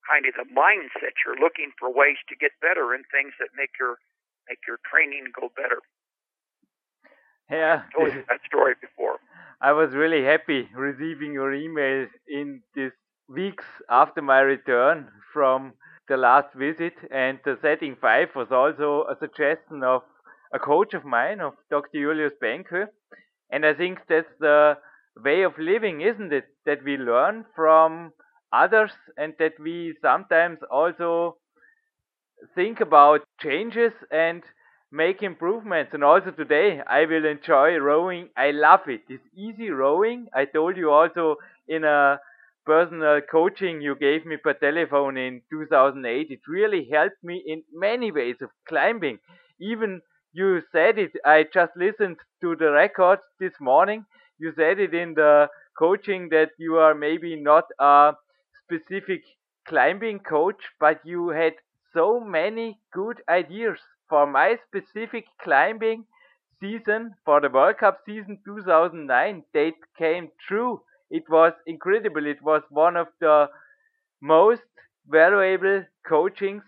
kind of the mindset you're looking for ways to get better and things that make your make your training go better. Yeah. I told you that story before. I was really happy receiving your email in these weeks after my return from the last visit, and the setting five was also a suggestion of a coach of mine, of Dr. Julius Benke. And I think that's the way of living, isn't it? That we learn from others and that we sometimes also think about changes and make improvements. And also today, I will enjoy rowing. I love it. It's easy rowing. I told you also in a personal coaching you gave me per telephone in 2008. It really helped me in many ways of climbing. Even you said it, I just listened to the record this morning. You said it in the coaching that you are maybe not a specific climbing coach, but you had so many good ideas for my specific climbing season for the World Cup season 2009 that came true. It was incredible. It was one of the most valuable coachings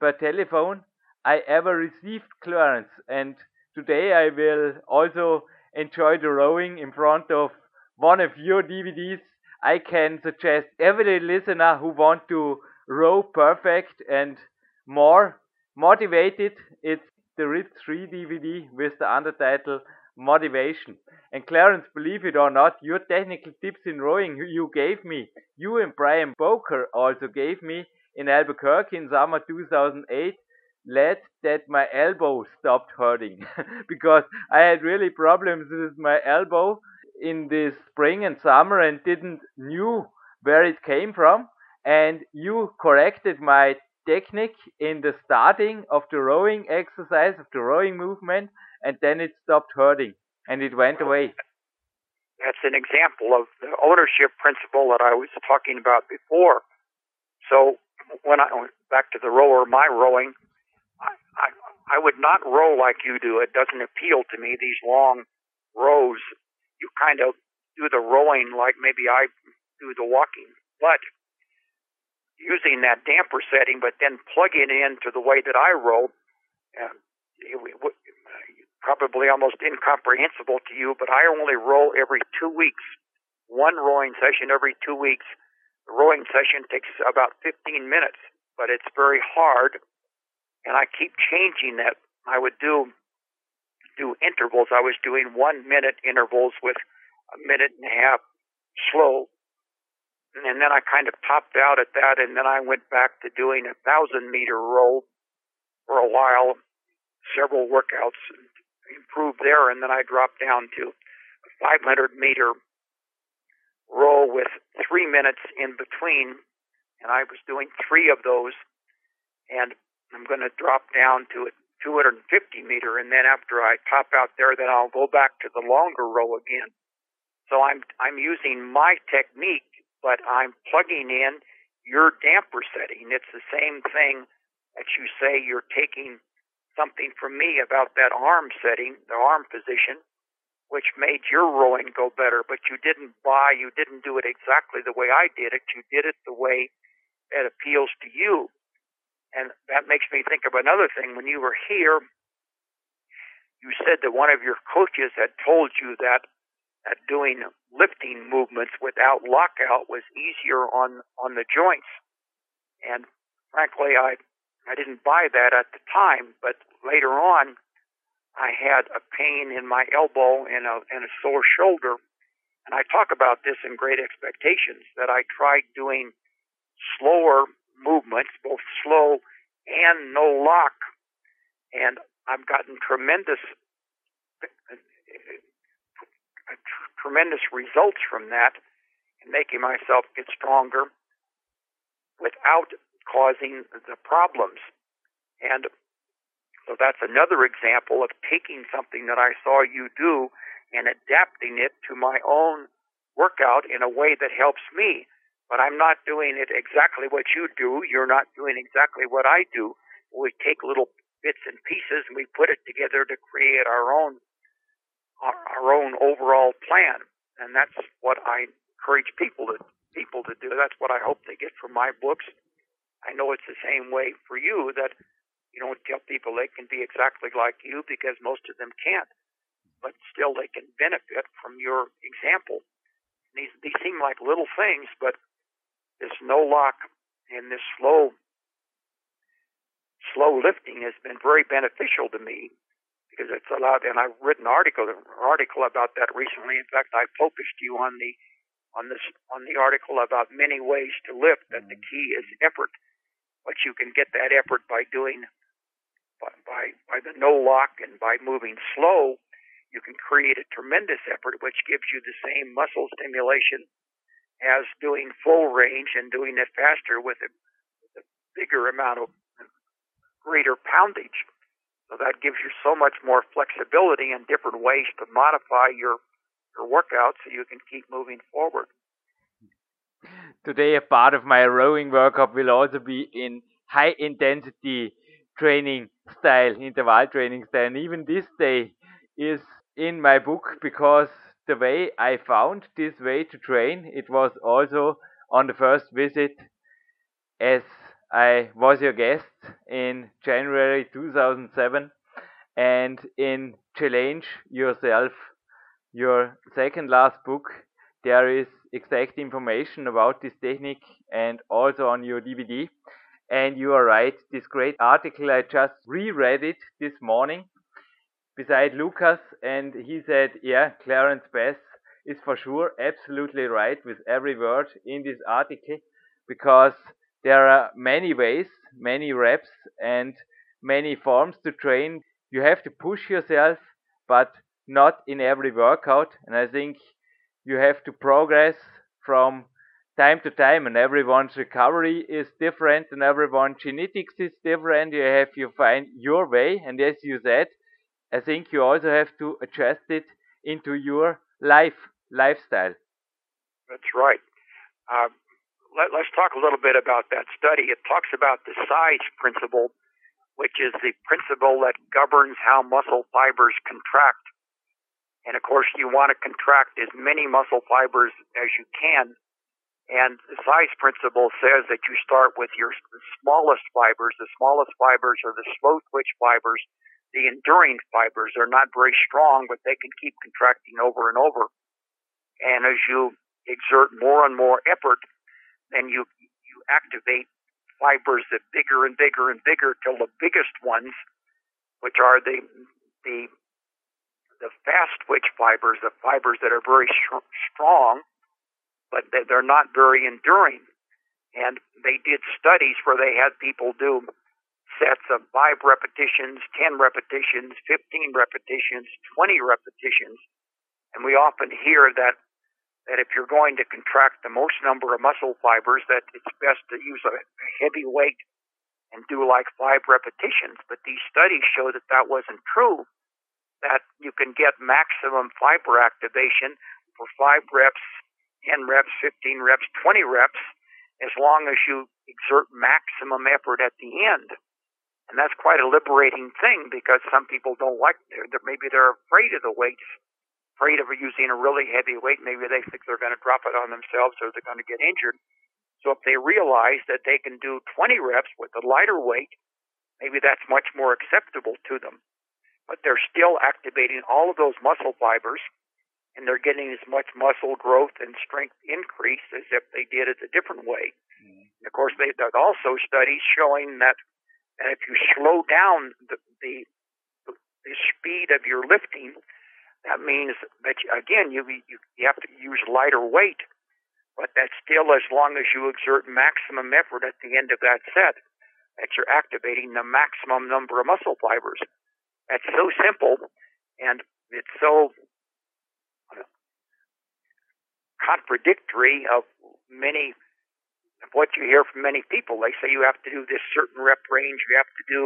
per telephone I ever received, Clarence. And today I will also enjoy the rowing in front of one of your DVDs. I can suggest every listener who want to row perfect and more motivated. It's the RIT 3 DVD with the undertitle Motivation. And Clarence, believe it or not, your technical tips in rowing you gave me, you and Brian Boker also gave me in Albuquerque in summer 2008 led that my elbow stopped hurting because I had really problems with my elbow in this spring and summer and didn't knew where it came from and you corrected my technique in the starting of the rowing exercise, of the rowing movement, and then it stopped hurting and it went away. That's an example of the ownership principle that I was talking about before. So when I went back to the rower, my rowing, I, I, I would not row like you do. It doesn't appeal to me, these long rows. You kind of do the rowing like maybe I do the walking. But using that damper setting, but then plugging it into the way that I row, uh, probably almost incomprehensible to you, but I only row every two weeks. One rowing session every two weeks. The rowing session takes about 15 minutes, but it's very hard, and I keep changing that. I would do do intervals. I was doing one minute intervals with a minute and a half slow. And then I kind of topped out at that, and then I went back to doing a thousand meter row for a while, several workouts, improved there, and then I dropped down to a 500 meter row with three minutes in between, and I was doing three of those, and I'm going to drop down to a 250 meter, and then after I top out there, then I'll go back to the longer row again. So I'm I'm using my technique, but I'm plugging in your damper setting. It's the same thing that you say you're taking something from me about that arm setting, the arm position, which made your rowing go better, but you didn't buy, you didn't do it exactly the way I did it. You did it the way that appeals to you. And that makes me think of another thing. When you were here, you said that one of your coaches had told you that at doing lifting movements without lockout was easier on on the joints. And frankly, I I didn't buy that at the time, but later on, I had a pain in my elbow and a and a sore shoulder. And I talk about this in Great Expectations that I tried doing slower movements, both slow and no lock, and I've gotten tremendous tremendous results from that in making myself get stronger without causing the problems. And so that's another example of taking something that I saw you do and adapting it to my own workout in a way that helps me. But I'm not doing it exactly what you do. You're not doing exactly what I do. We take little bits and pieces and we put it together to create our own our own overall plan. And that's what I encourage people to people to do. That's what I hope they get from my books. I know it's the same way for you that you don't tell people they can be exactly like you because most of them can't, but still they can benefit from your example. These these seem like little things, but this no lock and this slow slow lifting has been very beneficial to me because it's allowed. And I've written an article an article about that recently. In fact, I focused you on the on this on the article about many ways to lift. That the key is effort, but you can get that effort by doing by by, by the no lock and by moving slow. You can create a tremendous effort, which gives you the same muscle stimulation as doing full range and doing it faster with a, with a bigger amount of greater poundage. So that gives you so much more flexibility and different ways to modify your your workout so you can keep moving forward. Today, a part of my rowing workout will also be in high intensity training style, interval training style. And even this day is in my book because the way I found this way to train, it was also on the first visit as I was your guest in January 2007 and in Challenge Yourself, your second last book, there is exact information about this technique and also on your DVD. And you are right, this great article, I just reread it this morning beside Lucas, and he said, Yeah, Clarence Bass is for sure absolutely right with every word in this article because there are many ways, many reps, and many forms to train. You have to push yourself, but not in every workout. And I think you have to progress from time to time, and everyone's recovery is different, and everyone's genetics is different. You have to find your way, and as you said, I think you also have to adjust it into your life lifestyle. That's right. Uh, let, us talk a little bit about that study. It talks about the size principle, which is the principle that governs how muscle fibers contract. And of course, you want to contract as many muscle fibers as you can. And the size principle says that you start with your smallest fibers. The smallest fibers are the slow twitch fibers, the enduring fibers. They're not very strong, but they can keep contracting over and over. And as you exert more and more effort, then you you activate fibers that bigger and bigger and bigger till the biggest ones, which are the the the fast twitch fibers, the fibers that are very sh- strong, but they're not very enduring. And they did studies where they had people do sets of five repetitions, 10 repetitions, 15 repetitions, 20 repetitions. And we often hear that, that if you're going to contract the most number of muscle fibers, that it's best to use a heavy weight and do like five repetitions. But these studies show that that wasn't true, that you can get maximum fiber activation for five reps, 10 reps, 15 reps, 20 reps, as long as you exert maximum effort at the end. And that's quite a liberating thing because some people don't like, they're, they're, maybe they're afraid of the weights, afraid of using a really heavy weight. Maybe they think they're going to drop it on themselves or they're going to get injured. So if they realize that they can do 20 reps with a lighter weight, maybe that's much more acceptable to them. But they're still activating all of those muscle fibers and they're getting as much muscle growth and strength increase as if they did it a different way. Mm-hmm. Of course, they, there's also studies showing that and if you slow down the, the, the speed of your lifting, that means that you, again you, you you have to use lighter weight, but that's still as long as you exert maximum effort at the end of that set, that you're activating the maximum number of muscle fibers. That's so simple, and it's so uh, contradictory of many what you hear from many people. They say you have to do this certain rep range, you have to do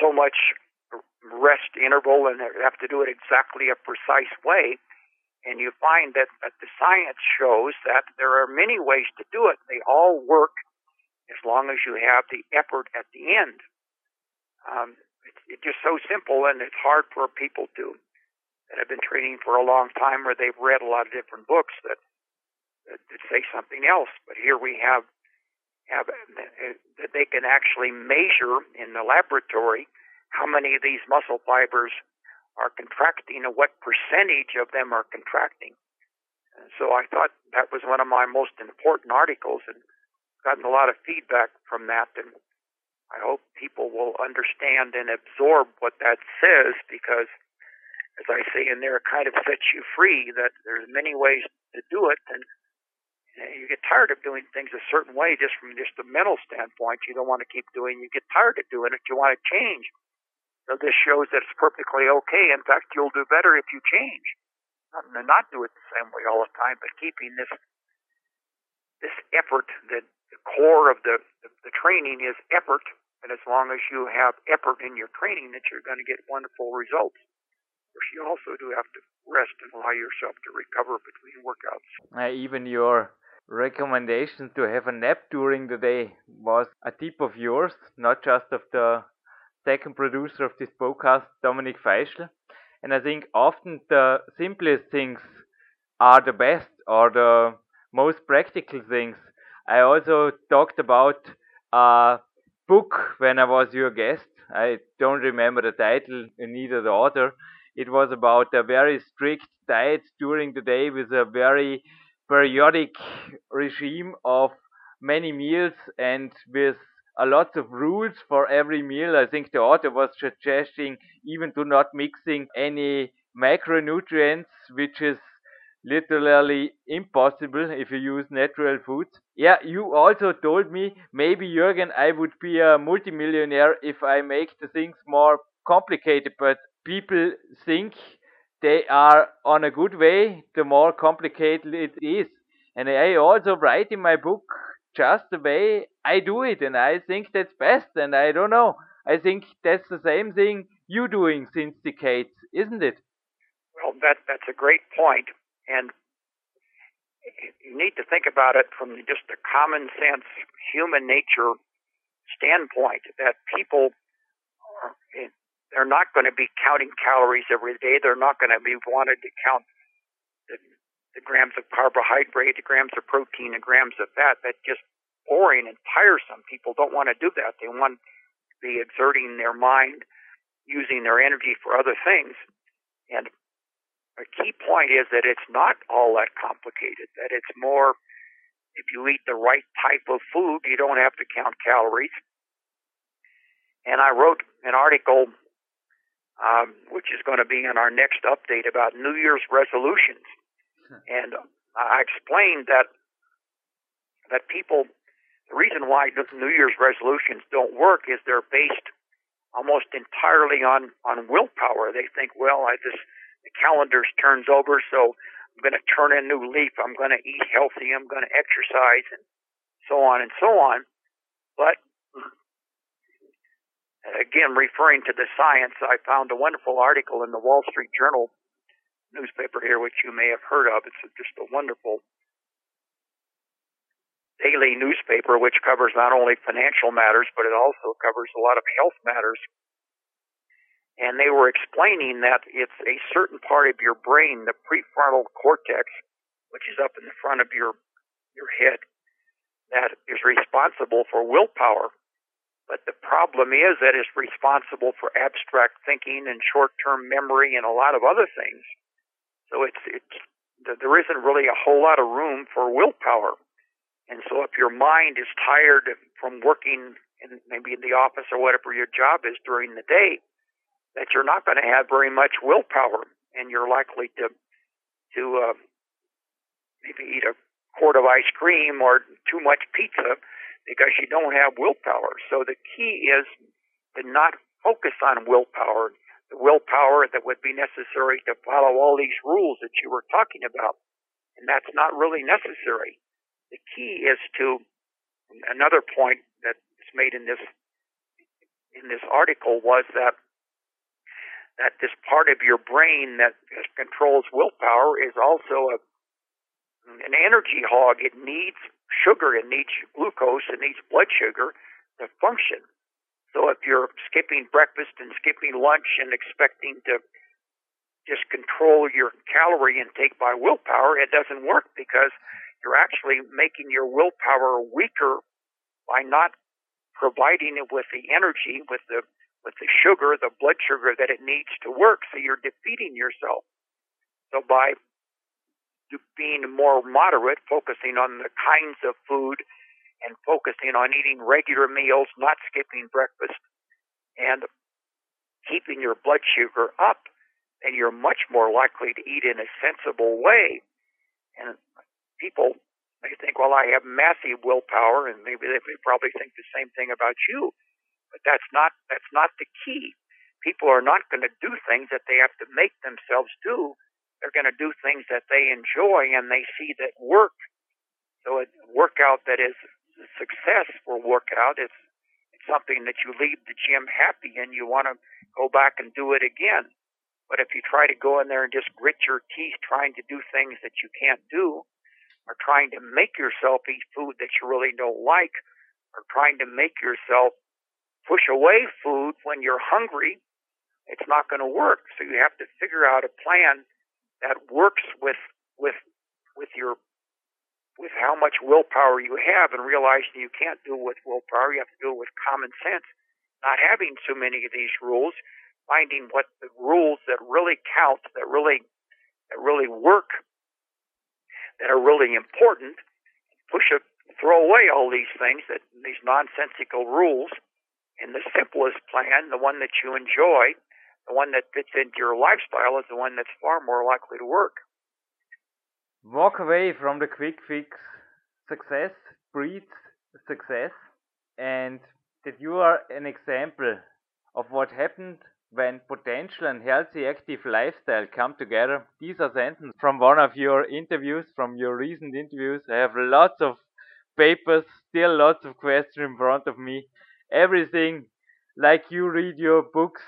so much rest interval, and have to do it exactly a precise way. And you find that, that the science shows that there are many ways to do it. They all work as long as you have the effort at the end. Um, it's, it's just so simple, and it's hard for people to that have been training for a long time, or they've read a lot of different books that that say something else. But here we have have that they can actually measure in the laboratory how many of these muscle fibers are contracting and what percentage of them are contracting. And so I thought that was one of my most important articles and gotten a lot of feedback from that and I hope people will understand and absorb what that says because as I say in there, it kind of sets you free that there's many ways to do it and you get tired of doing things a certain way just from just a mental standpoint. You don't want to keep doing. You get tired of doing it. You want to change. So this shows that it's perfectly okay. In fact, you'll do better if you change. Not, not do it the same way all the time, but keeping this this effort. That the core of the, the the training is effort, and as long as you have effort in your training, that you're going to get wonderful results. Course, you also do have to rest and allow yourself to recover between workouts. Uh, even your recommendation to have a nap during the day was a tip of yours, not just of the second producer of this podcast, Dominik Feischl. And I think often the simplest things are the best or the most practical things. I also talked about a book when I was your guest. I don't remember the title, neither the author. It was about a very strict diet during the day with a very periodic regime of many meals and with a lot of rules for every meal. I think the author was suggesting even to not mixing any macronutrients, which is literally impossible if you use natural foods. Yeah, you also told me maybe Jürgen, I would be a multimillionaire if I make the things more complicated, but people think they are on a good way, the more complicated it is. And I also write in my book just the way I do it, and I think that's best. And I don't know. I think that's the same thing you're doing since decades, isn't it? Well, that that's a great point, and you need to think about it from just a common sense human nature standpoint. That people are, eh, they're not going to be counting calories every day. They're not going to be wanted to count the, the grams of carbohydrate, the grams of protein, the grams of fat. That's just boring and tiresome. People don't want to do that. They want to be exerting their mind using their energy for other things. And a key point is that it's not all that complicated, that it's more if you eat the right type of food, you don't have to count calories. And I wrote an article, um, which is going to be in our next update about New Year's resolutions. Mm-hmm. And I explained that that people, the reason why New Year's resolutions don't work is they're based almost entirely on on willpower. They think, well, I just the calendar turns over, so I'm going to turn a new leaf. I'm going to eat healthy. I'm going to exercise, and so on and so on. But again, referring to the science, I found a wonderful article in the Wall Street Journal newspaper here, which you may have heard of. It's just a wonderful daily newspaper, which covers not only financial matters, but it also covers a lot of health matters and they were explaining that it's a certain part of your brain, the prefrontal cortex, which is up in the front of your your head, that is responsible for willpower. But the problem is that it's responsible for abstract thinking and short-term memory and a lot of other things. So it's it's there isn't really a whole lot of room for willpower. And so if your mind is tired from working in maybe in the office or whatever your job is during the day, that you're not going to have very much willpower, and you're likely to to uh, maybe eat a quart of ice cream or too much pizza because you don't have willpower. So the key is to not focus on willpower, the willpower that would be necessary to follow all these rules that you were talking about, and that's not really necessary. The key is to another point that is made in this in this article was that that this part of your brain that controls willpower is also a an energy hog. It needs sugar, it needs glucose, it needs blood sugar to function. So if you're skipping breakfast and skipping lunch and expecting to just control your calorie intake by willpower, it doesn't work because you're actually making your willpower weaker by not providing it with the energy, with the with the sugar, the blood sugar that it needs to work. So you're defeating yourself. So by being more moderate, focusing on the kinds of food and focusing on eating regular meals, not skipping breakfast, and keeping your blood sugar up, then you're much more likely to eat in a sensible way. And people may think, well, I have massive willpower, and maybe they probably think the same thing about you. But that's not that's not the key. People are not going to do things that they have to make themselves do. They're going to do things that they enjoy and they see that work. So a workout that is a successful workout is it's something that you leave the gym happy and you want to go back and do it again. But if you try to go in there and just grit your teeth trying to do things that you can't do, or trying to make yourself eat food that you really don't like, or trying to make yourself push away food when you're hungry, it's not going to work. So you have to figure out a plan that works with with with your with how much willpower you have and realizing you can't do it with willpower, you have to do it with common sense. Not having too many of these rules, finding what the rules that really count, that really that really work, that are really important, push a throw away all these things that these nonsensical rules and the simplest plan, the one that you enjoy, the one that fits into your lifestyle, is the one that's far more likely to work. Walk away from the quick fix. Success breeds success, and that you are an example of what happened when potential and healthy active lifestyle come together. These are sentences from one of your interviews, from your recent interviews. I have lots of papers, still lots of questions in front of me everything like you read your books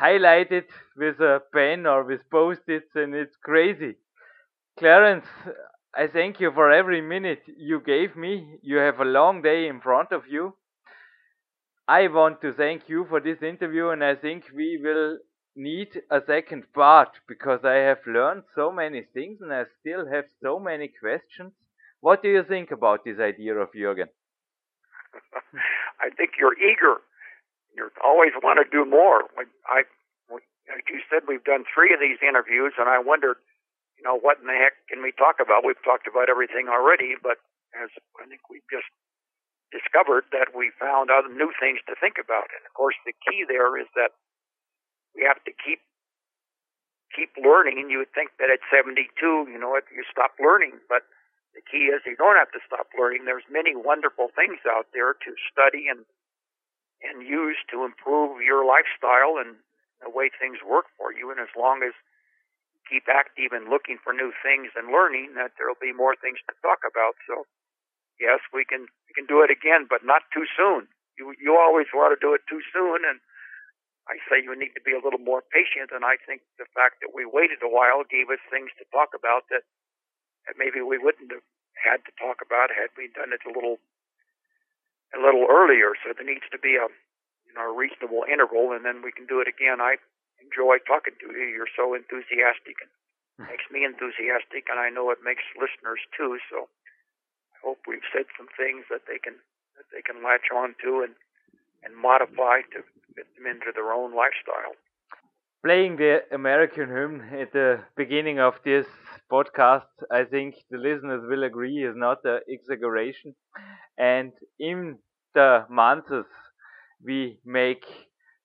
highlighted with a pen or with post-its and it's crazy. Clarence, I thank you for every minute you gave me. You have a long day in front of you. I want to thank you for this interview and I think we will need a second part because I have learned so many things and I still have so many questions. What do you think about this idea of Jürgen? I think you're eager. you always want to do more. I, like you said, we've done three of these interviews, and I wondered, know, what in the heck can we talk about? We've talked about everything already, but as I think we've just discovered that we found other new things to think about. And of course, the key there is that we have to keep keep learning. And you would think that at 72, you know, if you stop learning, but the key is you don't have to stop learning. There's many wonderful things out there to study and and use to improve your lifestyle and the way things work for you. And as long as keep active and looking for new things and learning, that there'll be more things to talk about. So yes, we can we can do it again, but not too soon. You you always want to do it too soon, and I say you need to be a little more patient. And I think the fact that we waited a while gave us things to talk about that, that maybe we wouldn't have had to talk about had we done it a little a little earlier. So there needs to be a you know a reasonable interval, and then we can do it again. I enjoy talking to you. You're so enthusiastic and hmm. makes me enthusiastic, and I know it makes listeners too. So I hope we've said some things that they can that they can latch on to and and modify to fit them into their own lifestyle. Playing the American hymn at the beginning of this podcast, I think the listeners will agree, is not an exaggeration. And in the months we make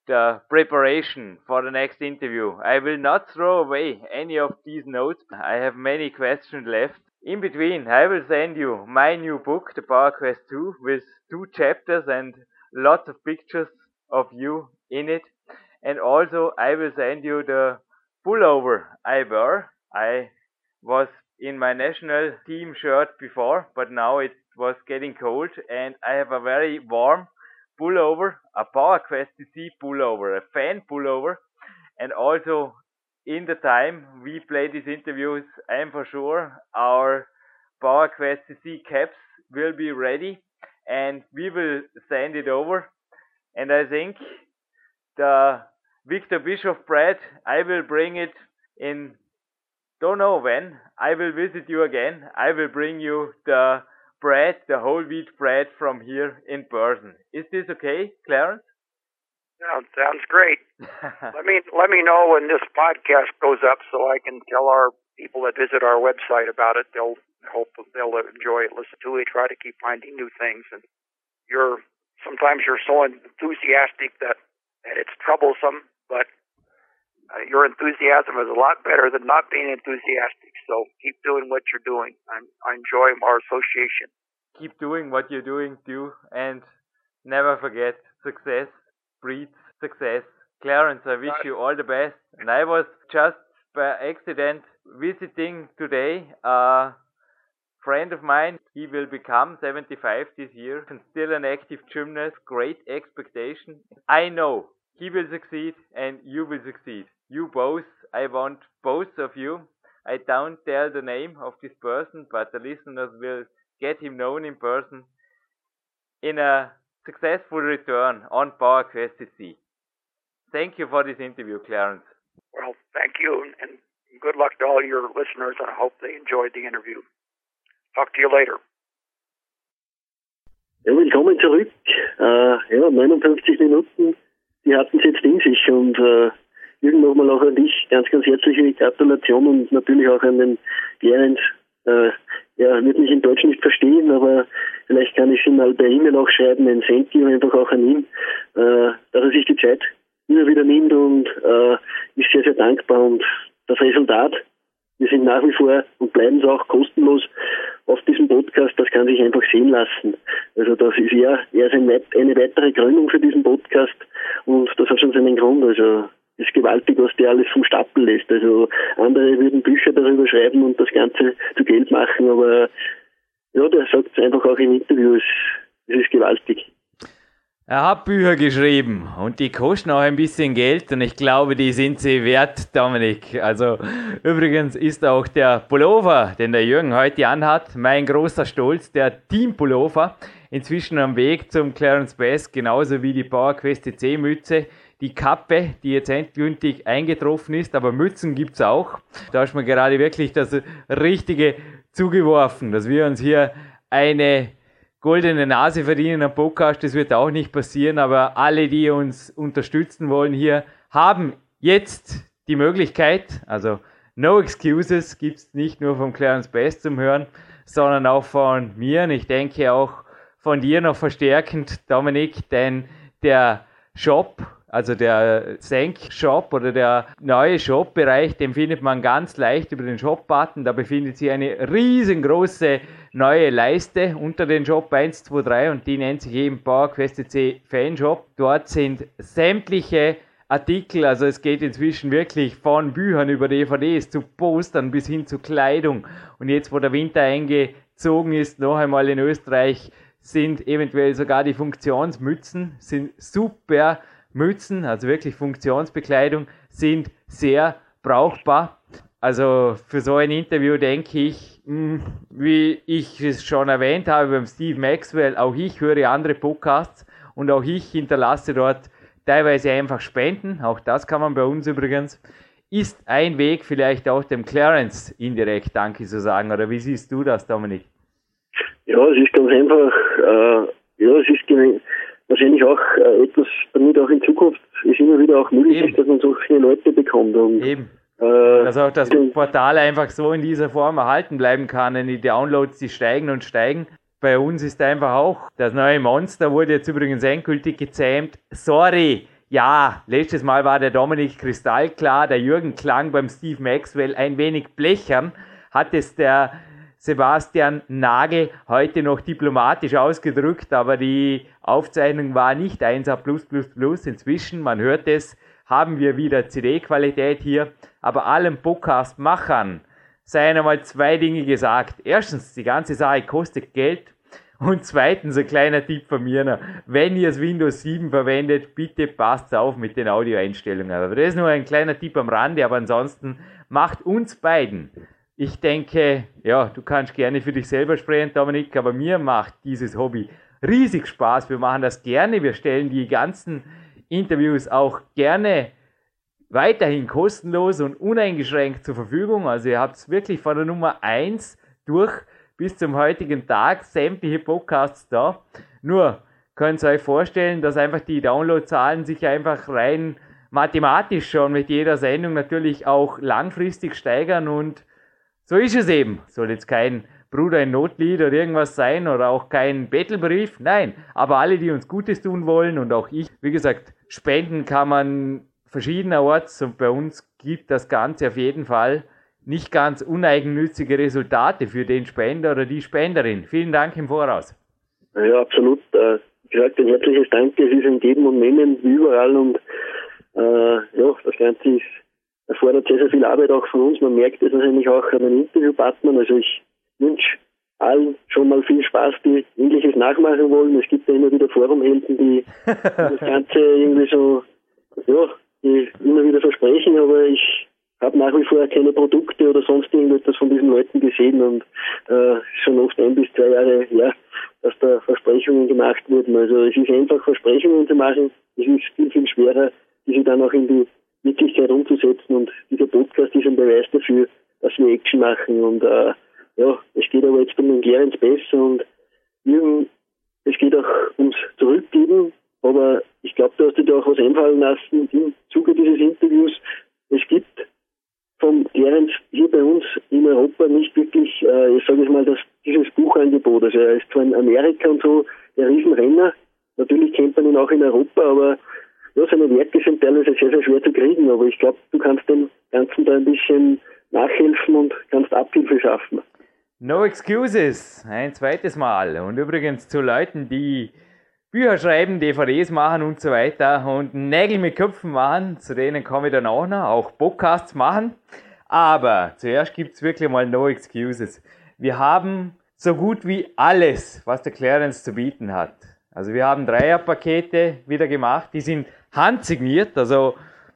the preparation for the next interview, I will not throw away any of these notes. I have many questions left. In between, I will send you my new book, The Power Quest 2, with two chapters and lots of pictures of you in it. And also, I will send you the pullover I wear. I was in my national team shirt before, but now it was getting cold and I have a very warm pullover, a Power Quest CC pullover, a fan pullover, and also in the time we play these interviews, I am for sure our Power Quest CC caps will be ready and we will send it over. And I think the Victor Bischoff bread, I will bring it in don't know when. I will visit you again. I will bring you the bread, the whole wheat bread from here in person. Is this okay, Clarence? Yeah, sounds great. let me let me know when this podcast goes up so I can tell our people that visit our website about it. They'll hope they'll enjoy it, listen to it, try to keep finding new things. And you're sometimes you're so enthusiastic that that it's troublesome, but uh, your enthusiasm is a lot better than not being enthusiastic. So keep doing what you're doing. I'm, I enjoy our association. Keep doing what you're doing, too, and never forget success breeds success. Clarence, I wish you all the best. And I was just by accident visiting today a friend of mine. He will become 75 this year and still an active gymnast. Great expectation. I know he will succeed and you will succeed. You both. I want both of you. I don't tell the name of this person, but the listeners will get him known in person in a successful return on Power Quest CC. Thank you for this interview, Clarence. Well, thank you, and good luck to all your listeners. I hope they enjoyed the interview. Talk to you later. Ja, willkommen zurück. Äh, ja, 59 Minuten, die hatten es jetzt in sich und äh, Jürgen nochmal auch an dich ganz, ganz herzliche Gratulation und natürlich auch an den Gerens. Äh, er wird mich in Deutsch nicht verstehen, aber vielleicht kann ich ihm mal per E-Mail auch schreiben, ein Thank you einfach auch an ihn, äh, dass er sich die Zeit immer wieder nimmt und äh, ist sehr, sehr dankbar und das Resultat, wir sind nach wie vor und bleiben es auch kostenlos auf diesem Podcast, das kann sich einfach sehen lassen. Also das ist ja eher eine weitere Gründung für diesen Podcast und das hat schon seinen Grund. Also ist gewaltig, was der alles vom Stapel lässt. Also andere würden Bücher darüber schreiben und das Ganze zu Geld machen, aber ja, der sagt es einfach auch im Interview, es, ist gewaltig. Er hat Bücher geschrieben und die kosten auch ein bisschen Geld und ich glaube, die sind sie wert, Dominik. Also übrigens ist auch der Pullover, den der Jürgen heute anhat, mein großer Stolz, der Team Pullover, inzwischen am Weg zum Clarence Best, genauso wie die Power Quest C Mütze, die Kappe, die jetzt endgültig eingetroffen ist, aber Mützen gibt es auch. Da ist mir gerade wirklich das Richtige zugeworfen, dass wir uns hier eine goldene Nase verdienen am Podcast, das wird auch nicht passieren, aber alle, die uns unterstützen wollen hier, haben jetzt die Möglichkeit, also No Excuses gibt es nicht nur vom Clarence Best zum Hören, sondern auch von mir und ich denke auch von dir noch verstärkend, Dominik, denn der Shop, also der Senk-Shop oder der neue Shop-Bereich, den findet man ganz leicht über den Shop-Button. Da befindet sich eine riesengroße neue Leiste unter den Shop 123 und die nennt sich eben PowerQuest C Fanshop. Dort sind sämtliche Artikel, also es geht inzwischen wirklich von Büchern über DVDs zu Postern bis hin zu Kleidung. Und jetzt, wo der Winter eingezogen ist, noch einmal in Österreich, sind eventuell sogar die Funktionsmützen, sind super Mützen, also wirklich Funktionsbekleidung, sind sehr brauchbar. Also für so ein Interview denke ich, hm, wie ich es schon erwähnt habe beim Steve Maxwell, auch ich höre andere Podcasts und auch ich hinterlasse dort teilweise einfach spenden, auch das kann man bei uns übrigens, ist ein Weg vielleicht auch dem Clarence indirekt Danke zu sagen. Oder wie siehst du das, Dominik? Ja, es ist ganz einfach, äh, ja, es ist wahrscheinlich auch äh, etwas, damit auch in Zukunft es immer wieder auch möglich Eben. ist, dass man solche Leute bekommt. Und, Eben. Äh, dass auch das Portal einfach so in dieser Form erhalten bleiben kann. Und die Downloads, die steigen und steigen bei uns ist einfach auch, das neue Monster wurde jetzt übrigens endgültig gezähmt. Sorry, ja, letztes Mal war der Dominik kristallklar, der Jürgen klang beim Steve Maxwell ein wenig blechern, hat es der Sebastian Nagel heute noch diplomatisch ausgedrückt, aber die Aufzeichnung war nicht 1A+++. Inzwischen, man hört es, haben wir wieder CD-Qualität hier, aber allen Podcast-Machern seien einmal zwei Dinge gesagt. Erstens, die ganze Sache kostet Geld. Und zweitens, ein kleiner Tipp von mir. Wenn ihr das Windows 7 verwendet, bitte passt auf mit den Audioeinstellungen. Aber das ist nur ein kleiner Tipp am Rande, aber ansonsten macht uns beiden. Ich denke, ja, du kannst gerne für dich selber sprechen, Dominik, aber mir macht dieses Hobby riesig Spaß. Wir machen das gerne. Wir stellen die ganzen Interviews auch gerne weiterhin kostenlos und uneingeschränkt zur Verfügung. Also ihr habt es wirklich von der Nummer 1 durch bis zum heutigen Tag sämtliche Podcasts da. Nur könnt ihr euch vorstellen, dass einfach die Downloadzahlen sich einfach rein mathematisch schon mit jeder Sendung natürlich auch langfristig steigern und so ist es eben. Soll jetzt kein Bruder in Notlied oder irgendwas sein oder auch kein Bettelbrief. Nein, aber alle, die uns Gutes tun wollen und auch ich, wie gesagt, spenden kann man verschiedenerorts und bei uns gibt das Ganze auf jeden Fall nicht ganz uneigennützige Resultate für den Spender oder die Spenderin. Vielen Dank im Voraus. Ja, absolut. Äh, wie gesagt, ein herzliches Dank. Es ist und Nehmen wie überall und äh, ja, das Ganze ist, erfordert sehr, sehr viel Arbeit auch von uns. Man merkt es wahrscheinlich auch an den Interviewpartnern. Also ich wünsche allen schon mal viel Spaß, die ähnliches nachmachen wollen. Es gibt ja immer wieder Forumhelden, die das Ganze irgendwie so ja, die immer wieder versprechen, aber ich habe nach wie vor keine Produkte oder sonst irgendetwas von diesen Leuten gesehen und äh, schon oft ein bis zwei Jahre her, dass da Versprechungen gemacht wurden. Also es ist einfach Versprechungen zu machen, es ist viel, viel schwerer, diese dann auch in die Wirklichkeit umzusetzen und dieser Podcast ist ein Beweis dafür, dass wir Action machen und äh, ja, es geht aber jetzt um den Gerens besser und es geht auch ums Zurückgeben, aber ich glaube, du hast dir da auch was einfallen lassen im Zuge dieses Interviews. Es gibt von Gerens hier bei uns in Europa nicht wirklich, äh, ich sage mal, das, dieses Buchangebot. Also er ist zwar in Amerika und so der Riesenrenner, natürlich kennt man ihn auch in Europa, aber ja, seine Werke sind teilweise sehr, sehr schwer zu kriegen, aber ich glaube, du kannst dem Ganzen da ein bisschen nachhelfen und kannst Abhilfe schaffen. No excuses, ein zweites Mal. Und übrigens zu Leuten, die Bücher schreiben, DVDs machen und so weiter und Nägel mit Köpfen machen, zu denen komme ich dann auch noch, auch Podcasts machen. Aber zuerst gibt es wirklich mal No Excuses. Wir haben so gut wie alles, was der Clarence zu bieten hat. Also wir haben Dreierpakete wieder gemacht, die sind handsigniert, also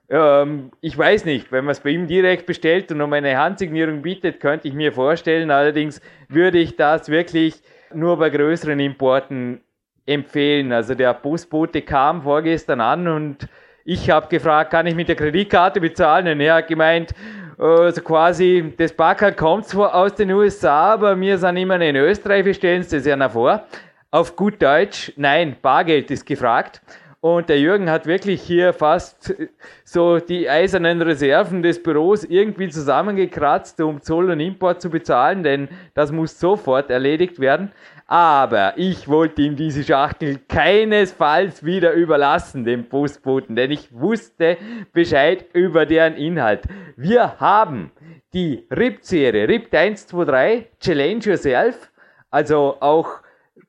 ähm, ich weiß nicht, wenn man es bei ihm direkt bestellt und um eine Handsignierung bietet, könnte ich mir vorstellen, allerdings würde ich das wirklich nur bei größeren Importen empfehlen. Also der Busbote kam vorgestern an und ich habe gefragt, kann ich mit der Kreditkarte bezahlen? Und er hat gemeint, also quasi, das Barcard kommt zwar aus den USA, aber wir sind immer in Österreich, wir stellen es ja nach vor. Auf gut Deutsch, nein, Bargeld ist gefragt. Und der Jürgen hat wirklich hier fast so die eisernen Reserven des Büros irgendwie zusammengekratzt, um Zoll und Import zu bezahlen, denn das muss sofort erledigt werden. Aber ich wollte ihm diese Schachtel keinesfalls wieder überlassen, dem Postboten, denn ich wusste Bescheid über deren Inhalt. Wir haben die RIP-Serie, RIP 123, Challenge Yourself, also auch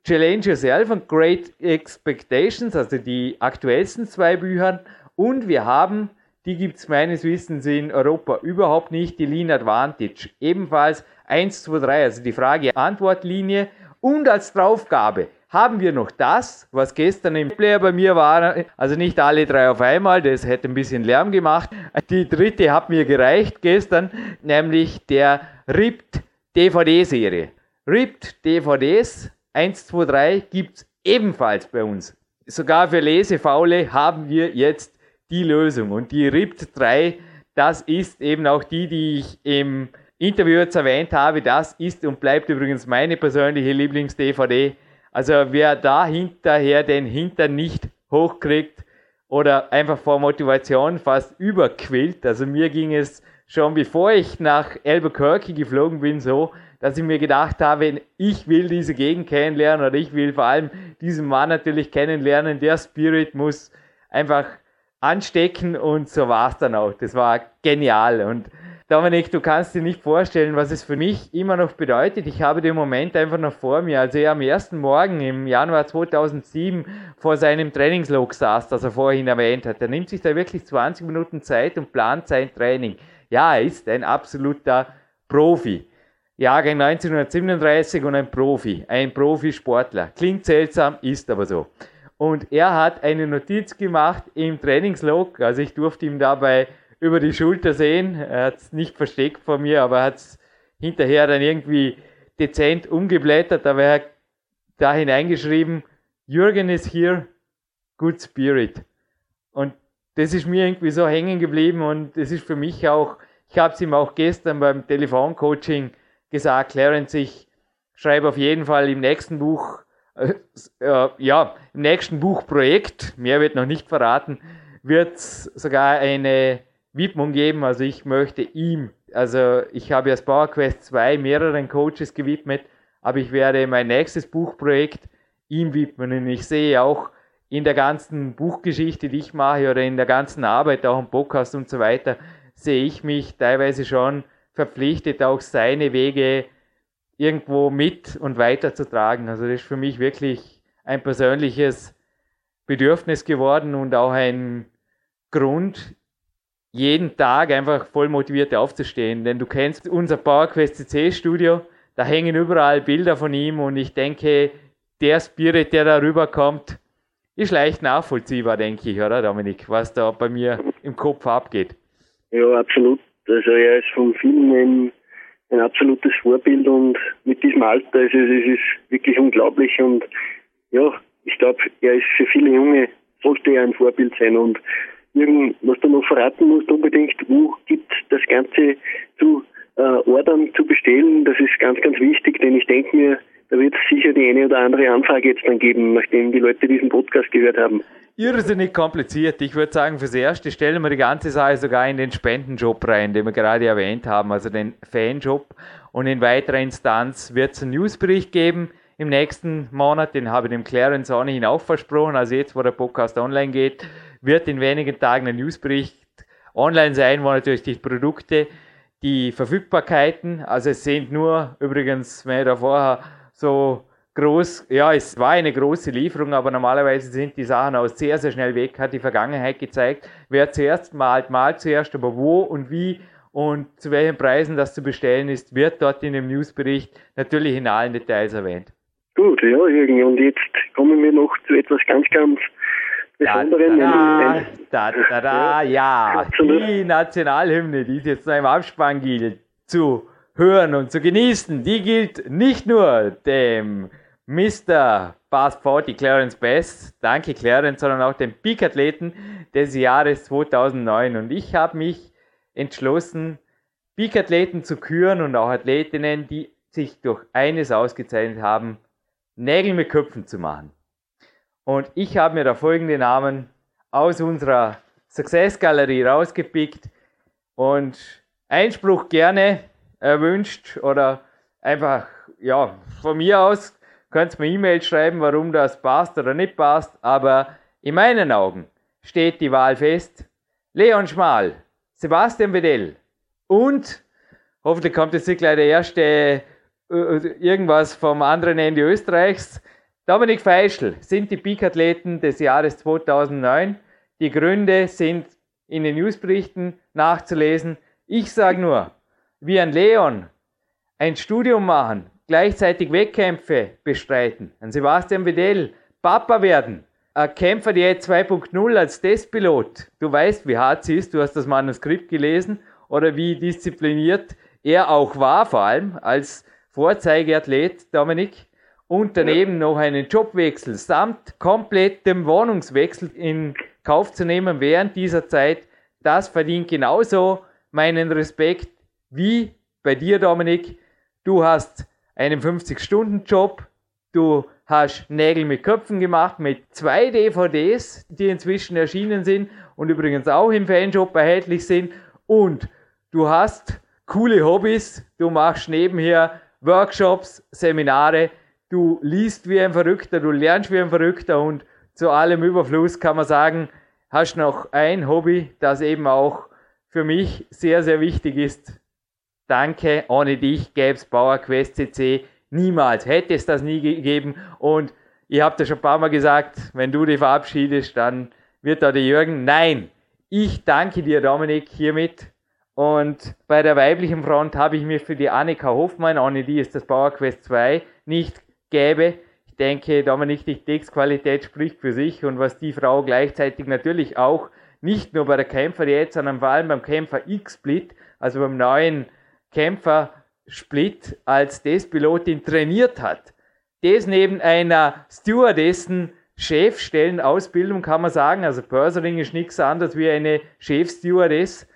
Challenge Yourself und Great Expectations, also die aktuellsten zwei Bücher. Und wir haben, die gibt es meines Wissens in Europa überhaupt nicht, die Lean Advantage. Ebenfalls 1, 2, 3, also die Frage-Antwort-Linie. Und als Draufgabe haben wir noch das, was gestern im Player bei mir war. Also nicht alle drei auf einmal, das hätte ein bisschen Lärm gemacht. Die dritte hat mir gereicht gestern, nämlich der RIPT DVD-Serie. RIPT DVDs 1, 2, 3 gibt es ebenfalls bei uns. Sogar für Lesefaule haben wir jetzt die Lösung. Und die RIPT 3, das ist eben auch die, die ich im Interview jetzt erwähnt habe. Das ist und bleibt übrigens meine persönliche Lieblings-DVD. Also wer da hinterher den Hintern nicht hochkriegt oder einfach vor Motivation fast überquillt, also mir ging es schon bevor ich nach Albuquerque geflogen bin so, dass ich mir gedacht habe, ich will diese Gegend kennenlernen oder ich will vor allem diesen Mann natürlich kennenlernen. Der Spirit muss einfach anstecken und so war es dann auch. Das war genial und Dominik, du kannst dir nicht vorstellen, was es für mich immer noch bedeutet. Ich habe den Moment einfach noch vor mir, als er am ersten Morgen im Januar 2007 vor seinem Trainingslog saß, das er vorhin erwähnt hat. Er nimmt sich da wirklich 20 Minuten Zeit und plant sein Training. Ja, er ist ein absoluter Profi. Jahrgang 1937 und ein Profi, ein Profisportler. Klingt seltsam, ist aber so. Und er hat eine Notiz gemacht im Trainingslog, also ich durfte ihm dabei über die Schulter sehen. Er hat es nicht versteckt vor mir, aber hat es hinterher dann irgendwie dezent umgeblättert, aber er hat da hineingeschrieben, Jürgen ist hier, good spirit. Und das ist mir irgendwie so hängen geblieben und es ist für mich auch, ich habe es ihm auch gestern beim Telefoncoaching gesagt, Clarence, ich schreibe auf jeden Fall im nächsten Buch, äh, äh, ja, im nächsten Buchprojekt, mehr wird noch nicht verraten, wird es sogar eine Widmung geben. Also ich möchte ihm, also ich habe ja Power Quest 2 mehreren Coaches gewidmet, aber ich werde mein nächstes Buchprojekt ihm widmen. Und ich sehe auch in der ganzen Buchgeschichte, die ich mache, oder in der ganzen Arbeit, auch im Podcast und so weiter, sehe ich mich teilweise schon verpflichtet, auch seine Wege irgendwo mit und weiterzutragen. Also das ist für mich wirklich ein persönliches Bedürfnis geworden und auch ein Grund, jeden Tag einfach voll motiviert aufzustehen. Denn du kennst unser PowerQuest CC Studio, da hängen überall Bilder von ihm und ich denke, der Spirit, der da rüberkommt, ist leicht nachvollziehbar, denke ich, oder Dominik, was da bei mir im Kopf abgeht. Ja, absolut. Also er ist von vielen ein, ein absolutes Vorbild und mit diesem Alter ist es, es ist wirklich unglaublich und ja, ich glaube, er ist für viele Junge, sollte er ein Vorbild sein und irgend, was du noch verraten musst unbedingt, wo gibt das Ganze zu äh, ordern, zu bestellen, das ist ganz, ganz wichtig, denn ich denke mir, da wird es sicher die eine oder andere Anfrage jetzt dann geben, nachdem die Leute diesen Podcast gehört haben irrsinnig kompliziert. Ich würde sagen, fürs Erste stellen wir die ganze Sache sogar in den Spendenjob rein, den wir gerade erwähnt haben, also den Fanjob. Und in weiterer Instanz wird es einen Newsbericht geben im nächsten Monat. Den habe ich dem Clarence auch versprochen. Also jetzt, wo der Podcast online geht, wird in wenigen Tagen ein Newsbericht online sein, wo natürlich die Produkte, die Verfügbarkeiten, also es sind nur übrigens, wenn ich da vorher so groß, ja, es war eine große Lieferung, aber normalerweise sind die Sachen auch sehr, sehr schnell weg, hat die Vergangenheit gezeigt. Wer zuerst malt, malt zuerst, aber wo und wie und zu welchen Preisen das zu bestellen ist, wird dort in dem Newsbericht natürlich in allen Details erwähnt. Gut, ja, Jürgen, und jetzt kommen wir noch zu etwas ganz, ganz Besonderen. Da, da, da, da, da, ja, die Nationalhymne, die ist jetzt noch im Abspann gilt, zu hören und zu genießen, die gilt nicht nur dem Mr. Fast 40 Clarence Best, danke Clarence, sondern auch dem Peak-Athleten des Jahres 2009. Und ich habe mich entschlossen, Peak-Athleten zu küren und auch Athletinnen, die sich durch eines ausgezeichnet haben, Nägel mit Köpfen zu machen. Und ich habe mir da folgende Namen aus unserer Success Galerie rausgepickt und Einspruch gerne erwünscht oder einfach, ja, von mir aus könnt mir E-Mail schreiben, warum das passt oder nicht passt, aber in meinen Augen steht die Wahl fest. Leon Schmal, Sebastian Bedell und hoffentlich kommt jetzt nicht gleich der erste äh, irgendwas vom anderen Ende Österreichs. Dominik Feischl sind die Peak-Athleten des Jahres 2009. Die Gründe sind in den Newsberichten nachzulesen. Ich sage nur, wie ein Leon ein Studium machen, gleichzeitig Wettkämpfe bestreiten, ein Sebastian Wedell Papa werden, ein Kämpfer die 2.0 als Testpilot. Du weißt, wie hart sie ist, du hast das Manuskript gelesen oder wie diszipliniert er auch war, vor allem als Vorzeigeathlet Dominik und daneben noch einen Jobwechsel samt komplettem Wohnungswechsel in Kauf zu nehmen während dieser Zeit, das verdient genauso meinen Respekt wie bei dir, Dominik. Du hast einen 50-Stunden-Job, du hast Nägel mit Köpfen gemacht mit zwei DVDs, die inzwischen erschienen sind und übrigens auch im Fanshop erhältlich sind. Und du hast coole Hobbys, du machst nebenher Workshops, Seminare, du liest wie ein Verrückter, du lernst wie ein Verrückter und zu allem Überfluss kann man sagen, hast noch ein Hobby, das eben auch für mich sehr, sehr wichtig ist. Danke, ohne dich gäbe es PowerQuest CC niemals, hätte es das nie gegeben und ihr habt ja schon ein paar Mal gesagt, wenn du dich verabschiedest, dann wird da der Jürgen. Nein, ich danke dir, Dominik, hiermit und bei der weiblichen Front habe ich mir für die Annika Hoffmann, ohne die es das Power Quest 2 nicht gäbe. Ich denke, Dominik, die Textqualität spricht für sich und was die Frau gleichzeitig natürlich auch nicht nur bei der Kämpfer Diät, sondern vor allem beim Kämpfer X-Split, also beim neuen Kämpfer Split als Testpilotin trainiert hat. Das neben einer Stewardessen Chefstellenausbildung kann man sagen, also Purserling ist nichts anderes wie eine Chefstewardess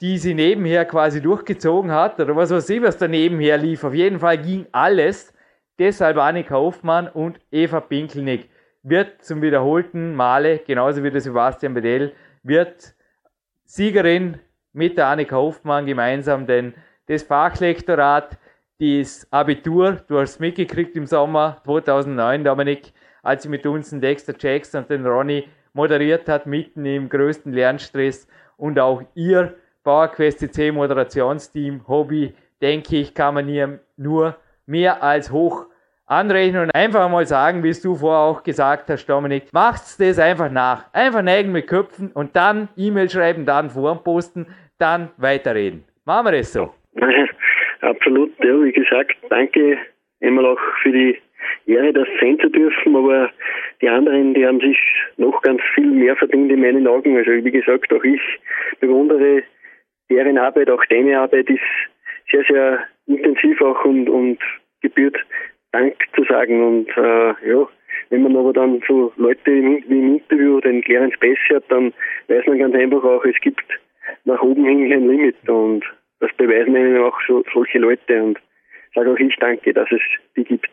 die sie nebenher quasi durchgezogen hat, oder was weiß ich, was da nebenher lief. Auf jeden Fall ging alles. Deshalb Annika Hoffmann und Eva Pinkelnick wird zum wiederholten Male, genauso wie der Sebastian Bedell, wird Siegerin mit der Annika Hoffmann gemeinsam denn das Fachlektorat, das Abitur, du hast es mitgekriegt im Sommer 2009, Dominik, als sie mit uns den Dexter Jackson und den Ronny moderiert hat, mitten im größten Lernstress und auch ihr PowerQuest CC Moderationsteam, Hobby, denke ich, kann man hier nur mehr als hoch anrechnen und einfach mal sagen, wie du vorher auch gesagt hast, Dominik, macht's das einfach nach. Einfach Nägel mit Köpfen und dann E-Mail schreiben, dann posten, dann weiterreden. Machen wir das so. Absolut, ja, wie gesagt, danke einmal auch für die Ehre, das sein zu dürfen, aber die anderen, die haben sich noch ganz viel mehr verdient in meinen Augen. Also wie gesagt, auch ich bewundere deren Arbeit, auch deine Arbeit ist sehr, sehr intensiv auch und, und gebührt Dank zu sagen. Und äh, ja, wenn man aber dann so Leute wie im Interview den Clarence Bass hat, dann weiß man ganz einfach auch, es gibt nach oben hin ein Limit und das beweisen ihnen auch so, solche Leute und sage auch ich danke, dass es die gibt.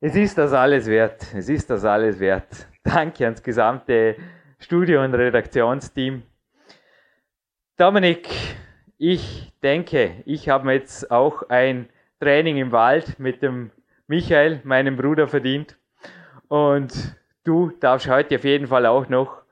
Es ist das alles wert. Es ist das alles wert. Danke ans gesamte Studio- und Redaktionsteam. Dominik, ich denke, ich habe jetzt auch ein Training im Wald mit dem Michael, meinem Bruder, verdient. Und du darfst heute auf jeden Fall auch noch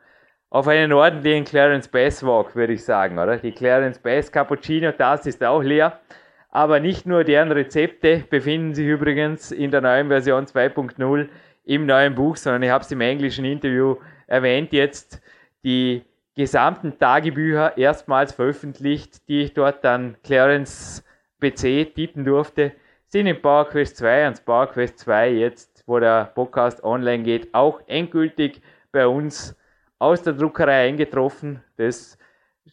auf einen ordentlichen Clarence Bass Walk, würde ich sagen, oder? Die Clarence Bass Cappuccino, das ist auch leer. Aber nicht nur deren Rezepte befinden sich übrigens in der neuen Version 2.0 im neuen Buch, sondern ich habe es im englischen Interview erwähnt jetzt, die gesamten Tagebücher erstmals veröffentlicht, die ich dort an Clarence PC tippen durfte, sind in PowerQuest 2 und PowerQuest 2 jetzt, wo der Podcast online geht, auch endgültig bei uns aus der Druckerei eingetroffen. Das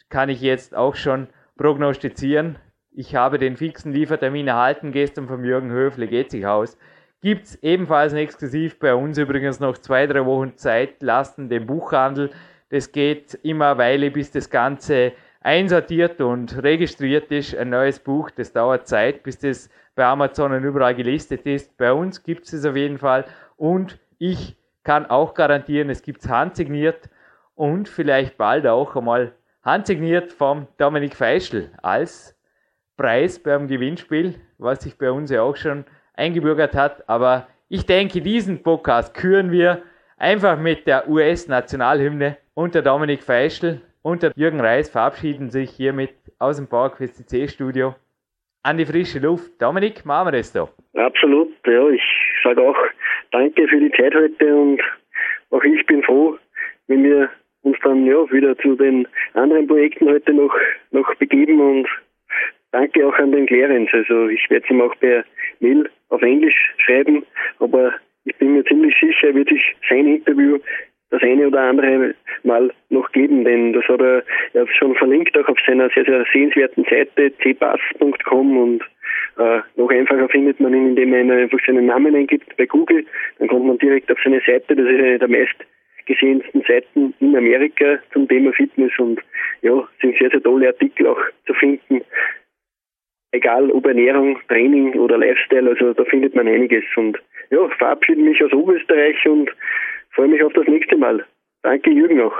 kann ich jetzt auch schon prognostizieren. Ich habe den fixen Liefertermin erhalten gestern vom Jürgen Höfle, geht sich aus. Gibt es ebenfalls exklusiv bei uns übrigens noch zwei, drei Wochen Zeit lassen, den Buchhandel das geht immer eine Weile, bis das Ganze einsortiert und registriert ist. Ein neues Buch, das dauert Zeit, bis das bei Amazon und überall gelistet ist. Bei uns gibt es es auf jeden Fall und ich kann auch garantieren, es gibt es handsigniert und vielleicht bald auch einmal handsigniert vom Dominik Feischl als Preis beim Gewinnspiel, was sich bei uns ja auch schon eingebürgert hat. Aber ich denke, diesen Podcast küren wir einfach mit der US-Nationalhymne und der Dominik Feischl und der Jürgen Reis verabschieden sich hiermit aus dem PowerQuest C-Studio an die frische Luft. Dominik, machen wir das da. Absolut, ja. Ich sage auch danke für die Zeit heute und auch ich bin froh, wenn wir dann ja wieder zu den anderen Projekten heute noch, noch begeben und danke auch an den Clarence. Also ich werde es ihm auch per Mail auf Englisch schreiben, aber ich bin mir ziemlich sicher, er wird sich sein Interview das eine oder andere Mal noch geben, denn das hat er, er schon verlinkt auch auf seiner sehr, sehr sehenswerten Seite cpass.com und äh, noch einfacher findet man ihn, indem man einfach seinen Namen eingibt bei Google, dann kommt man direkt auf seine Seite, das ist eine der meist gesehensten Seiten in Amerika zum Thema Fitness und ja, sind sehr, sehr tolle Artikel auch zu finden. Egal ob Ernährung, Training oder Lifestyle, also da findet man einiges und ja, verabschiede mich aus Oberösterreich und freue mich auf das nächste Mal. Danke Jürgen auch.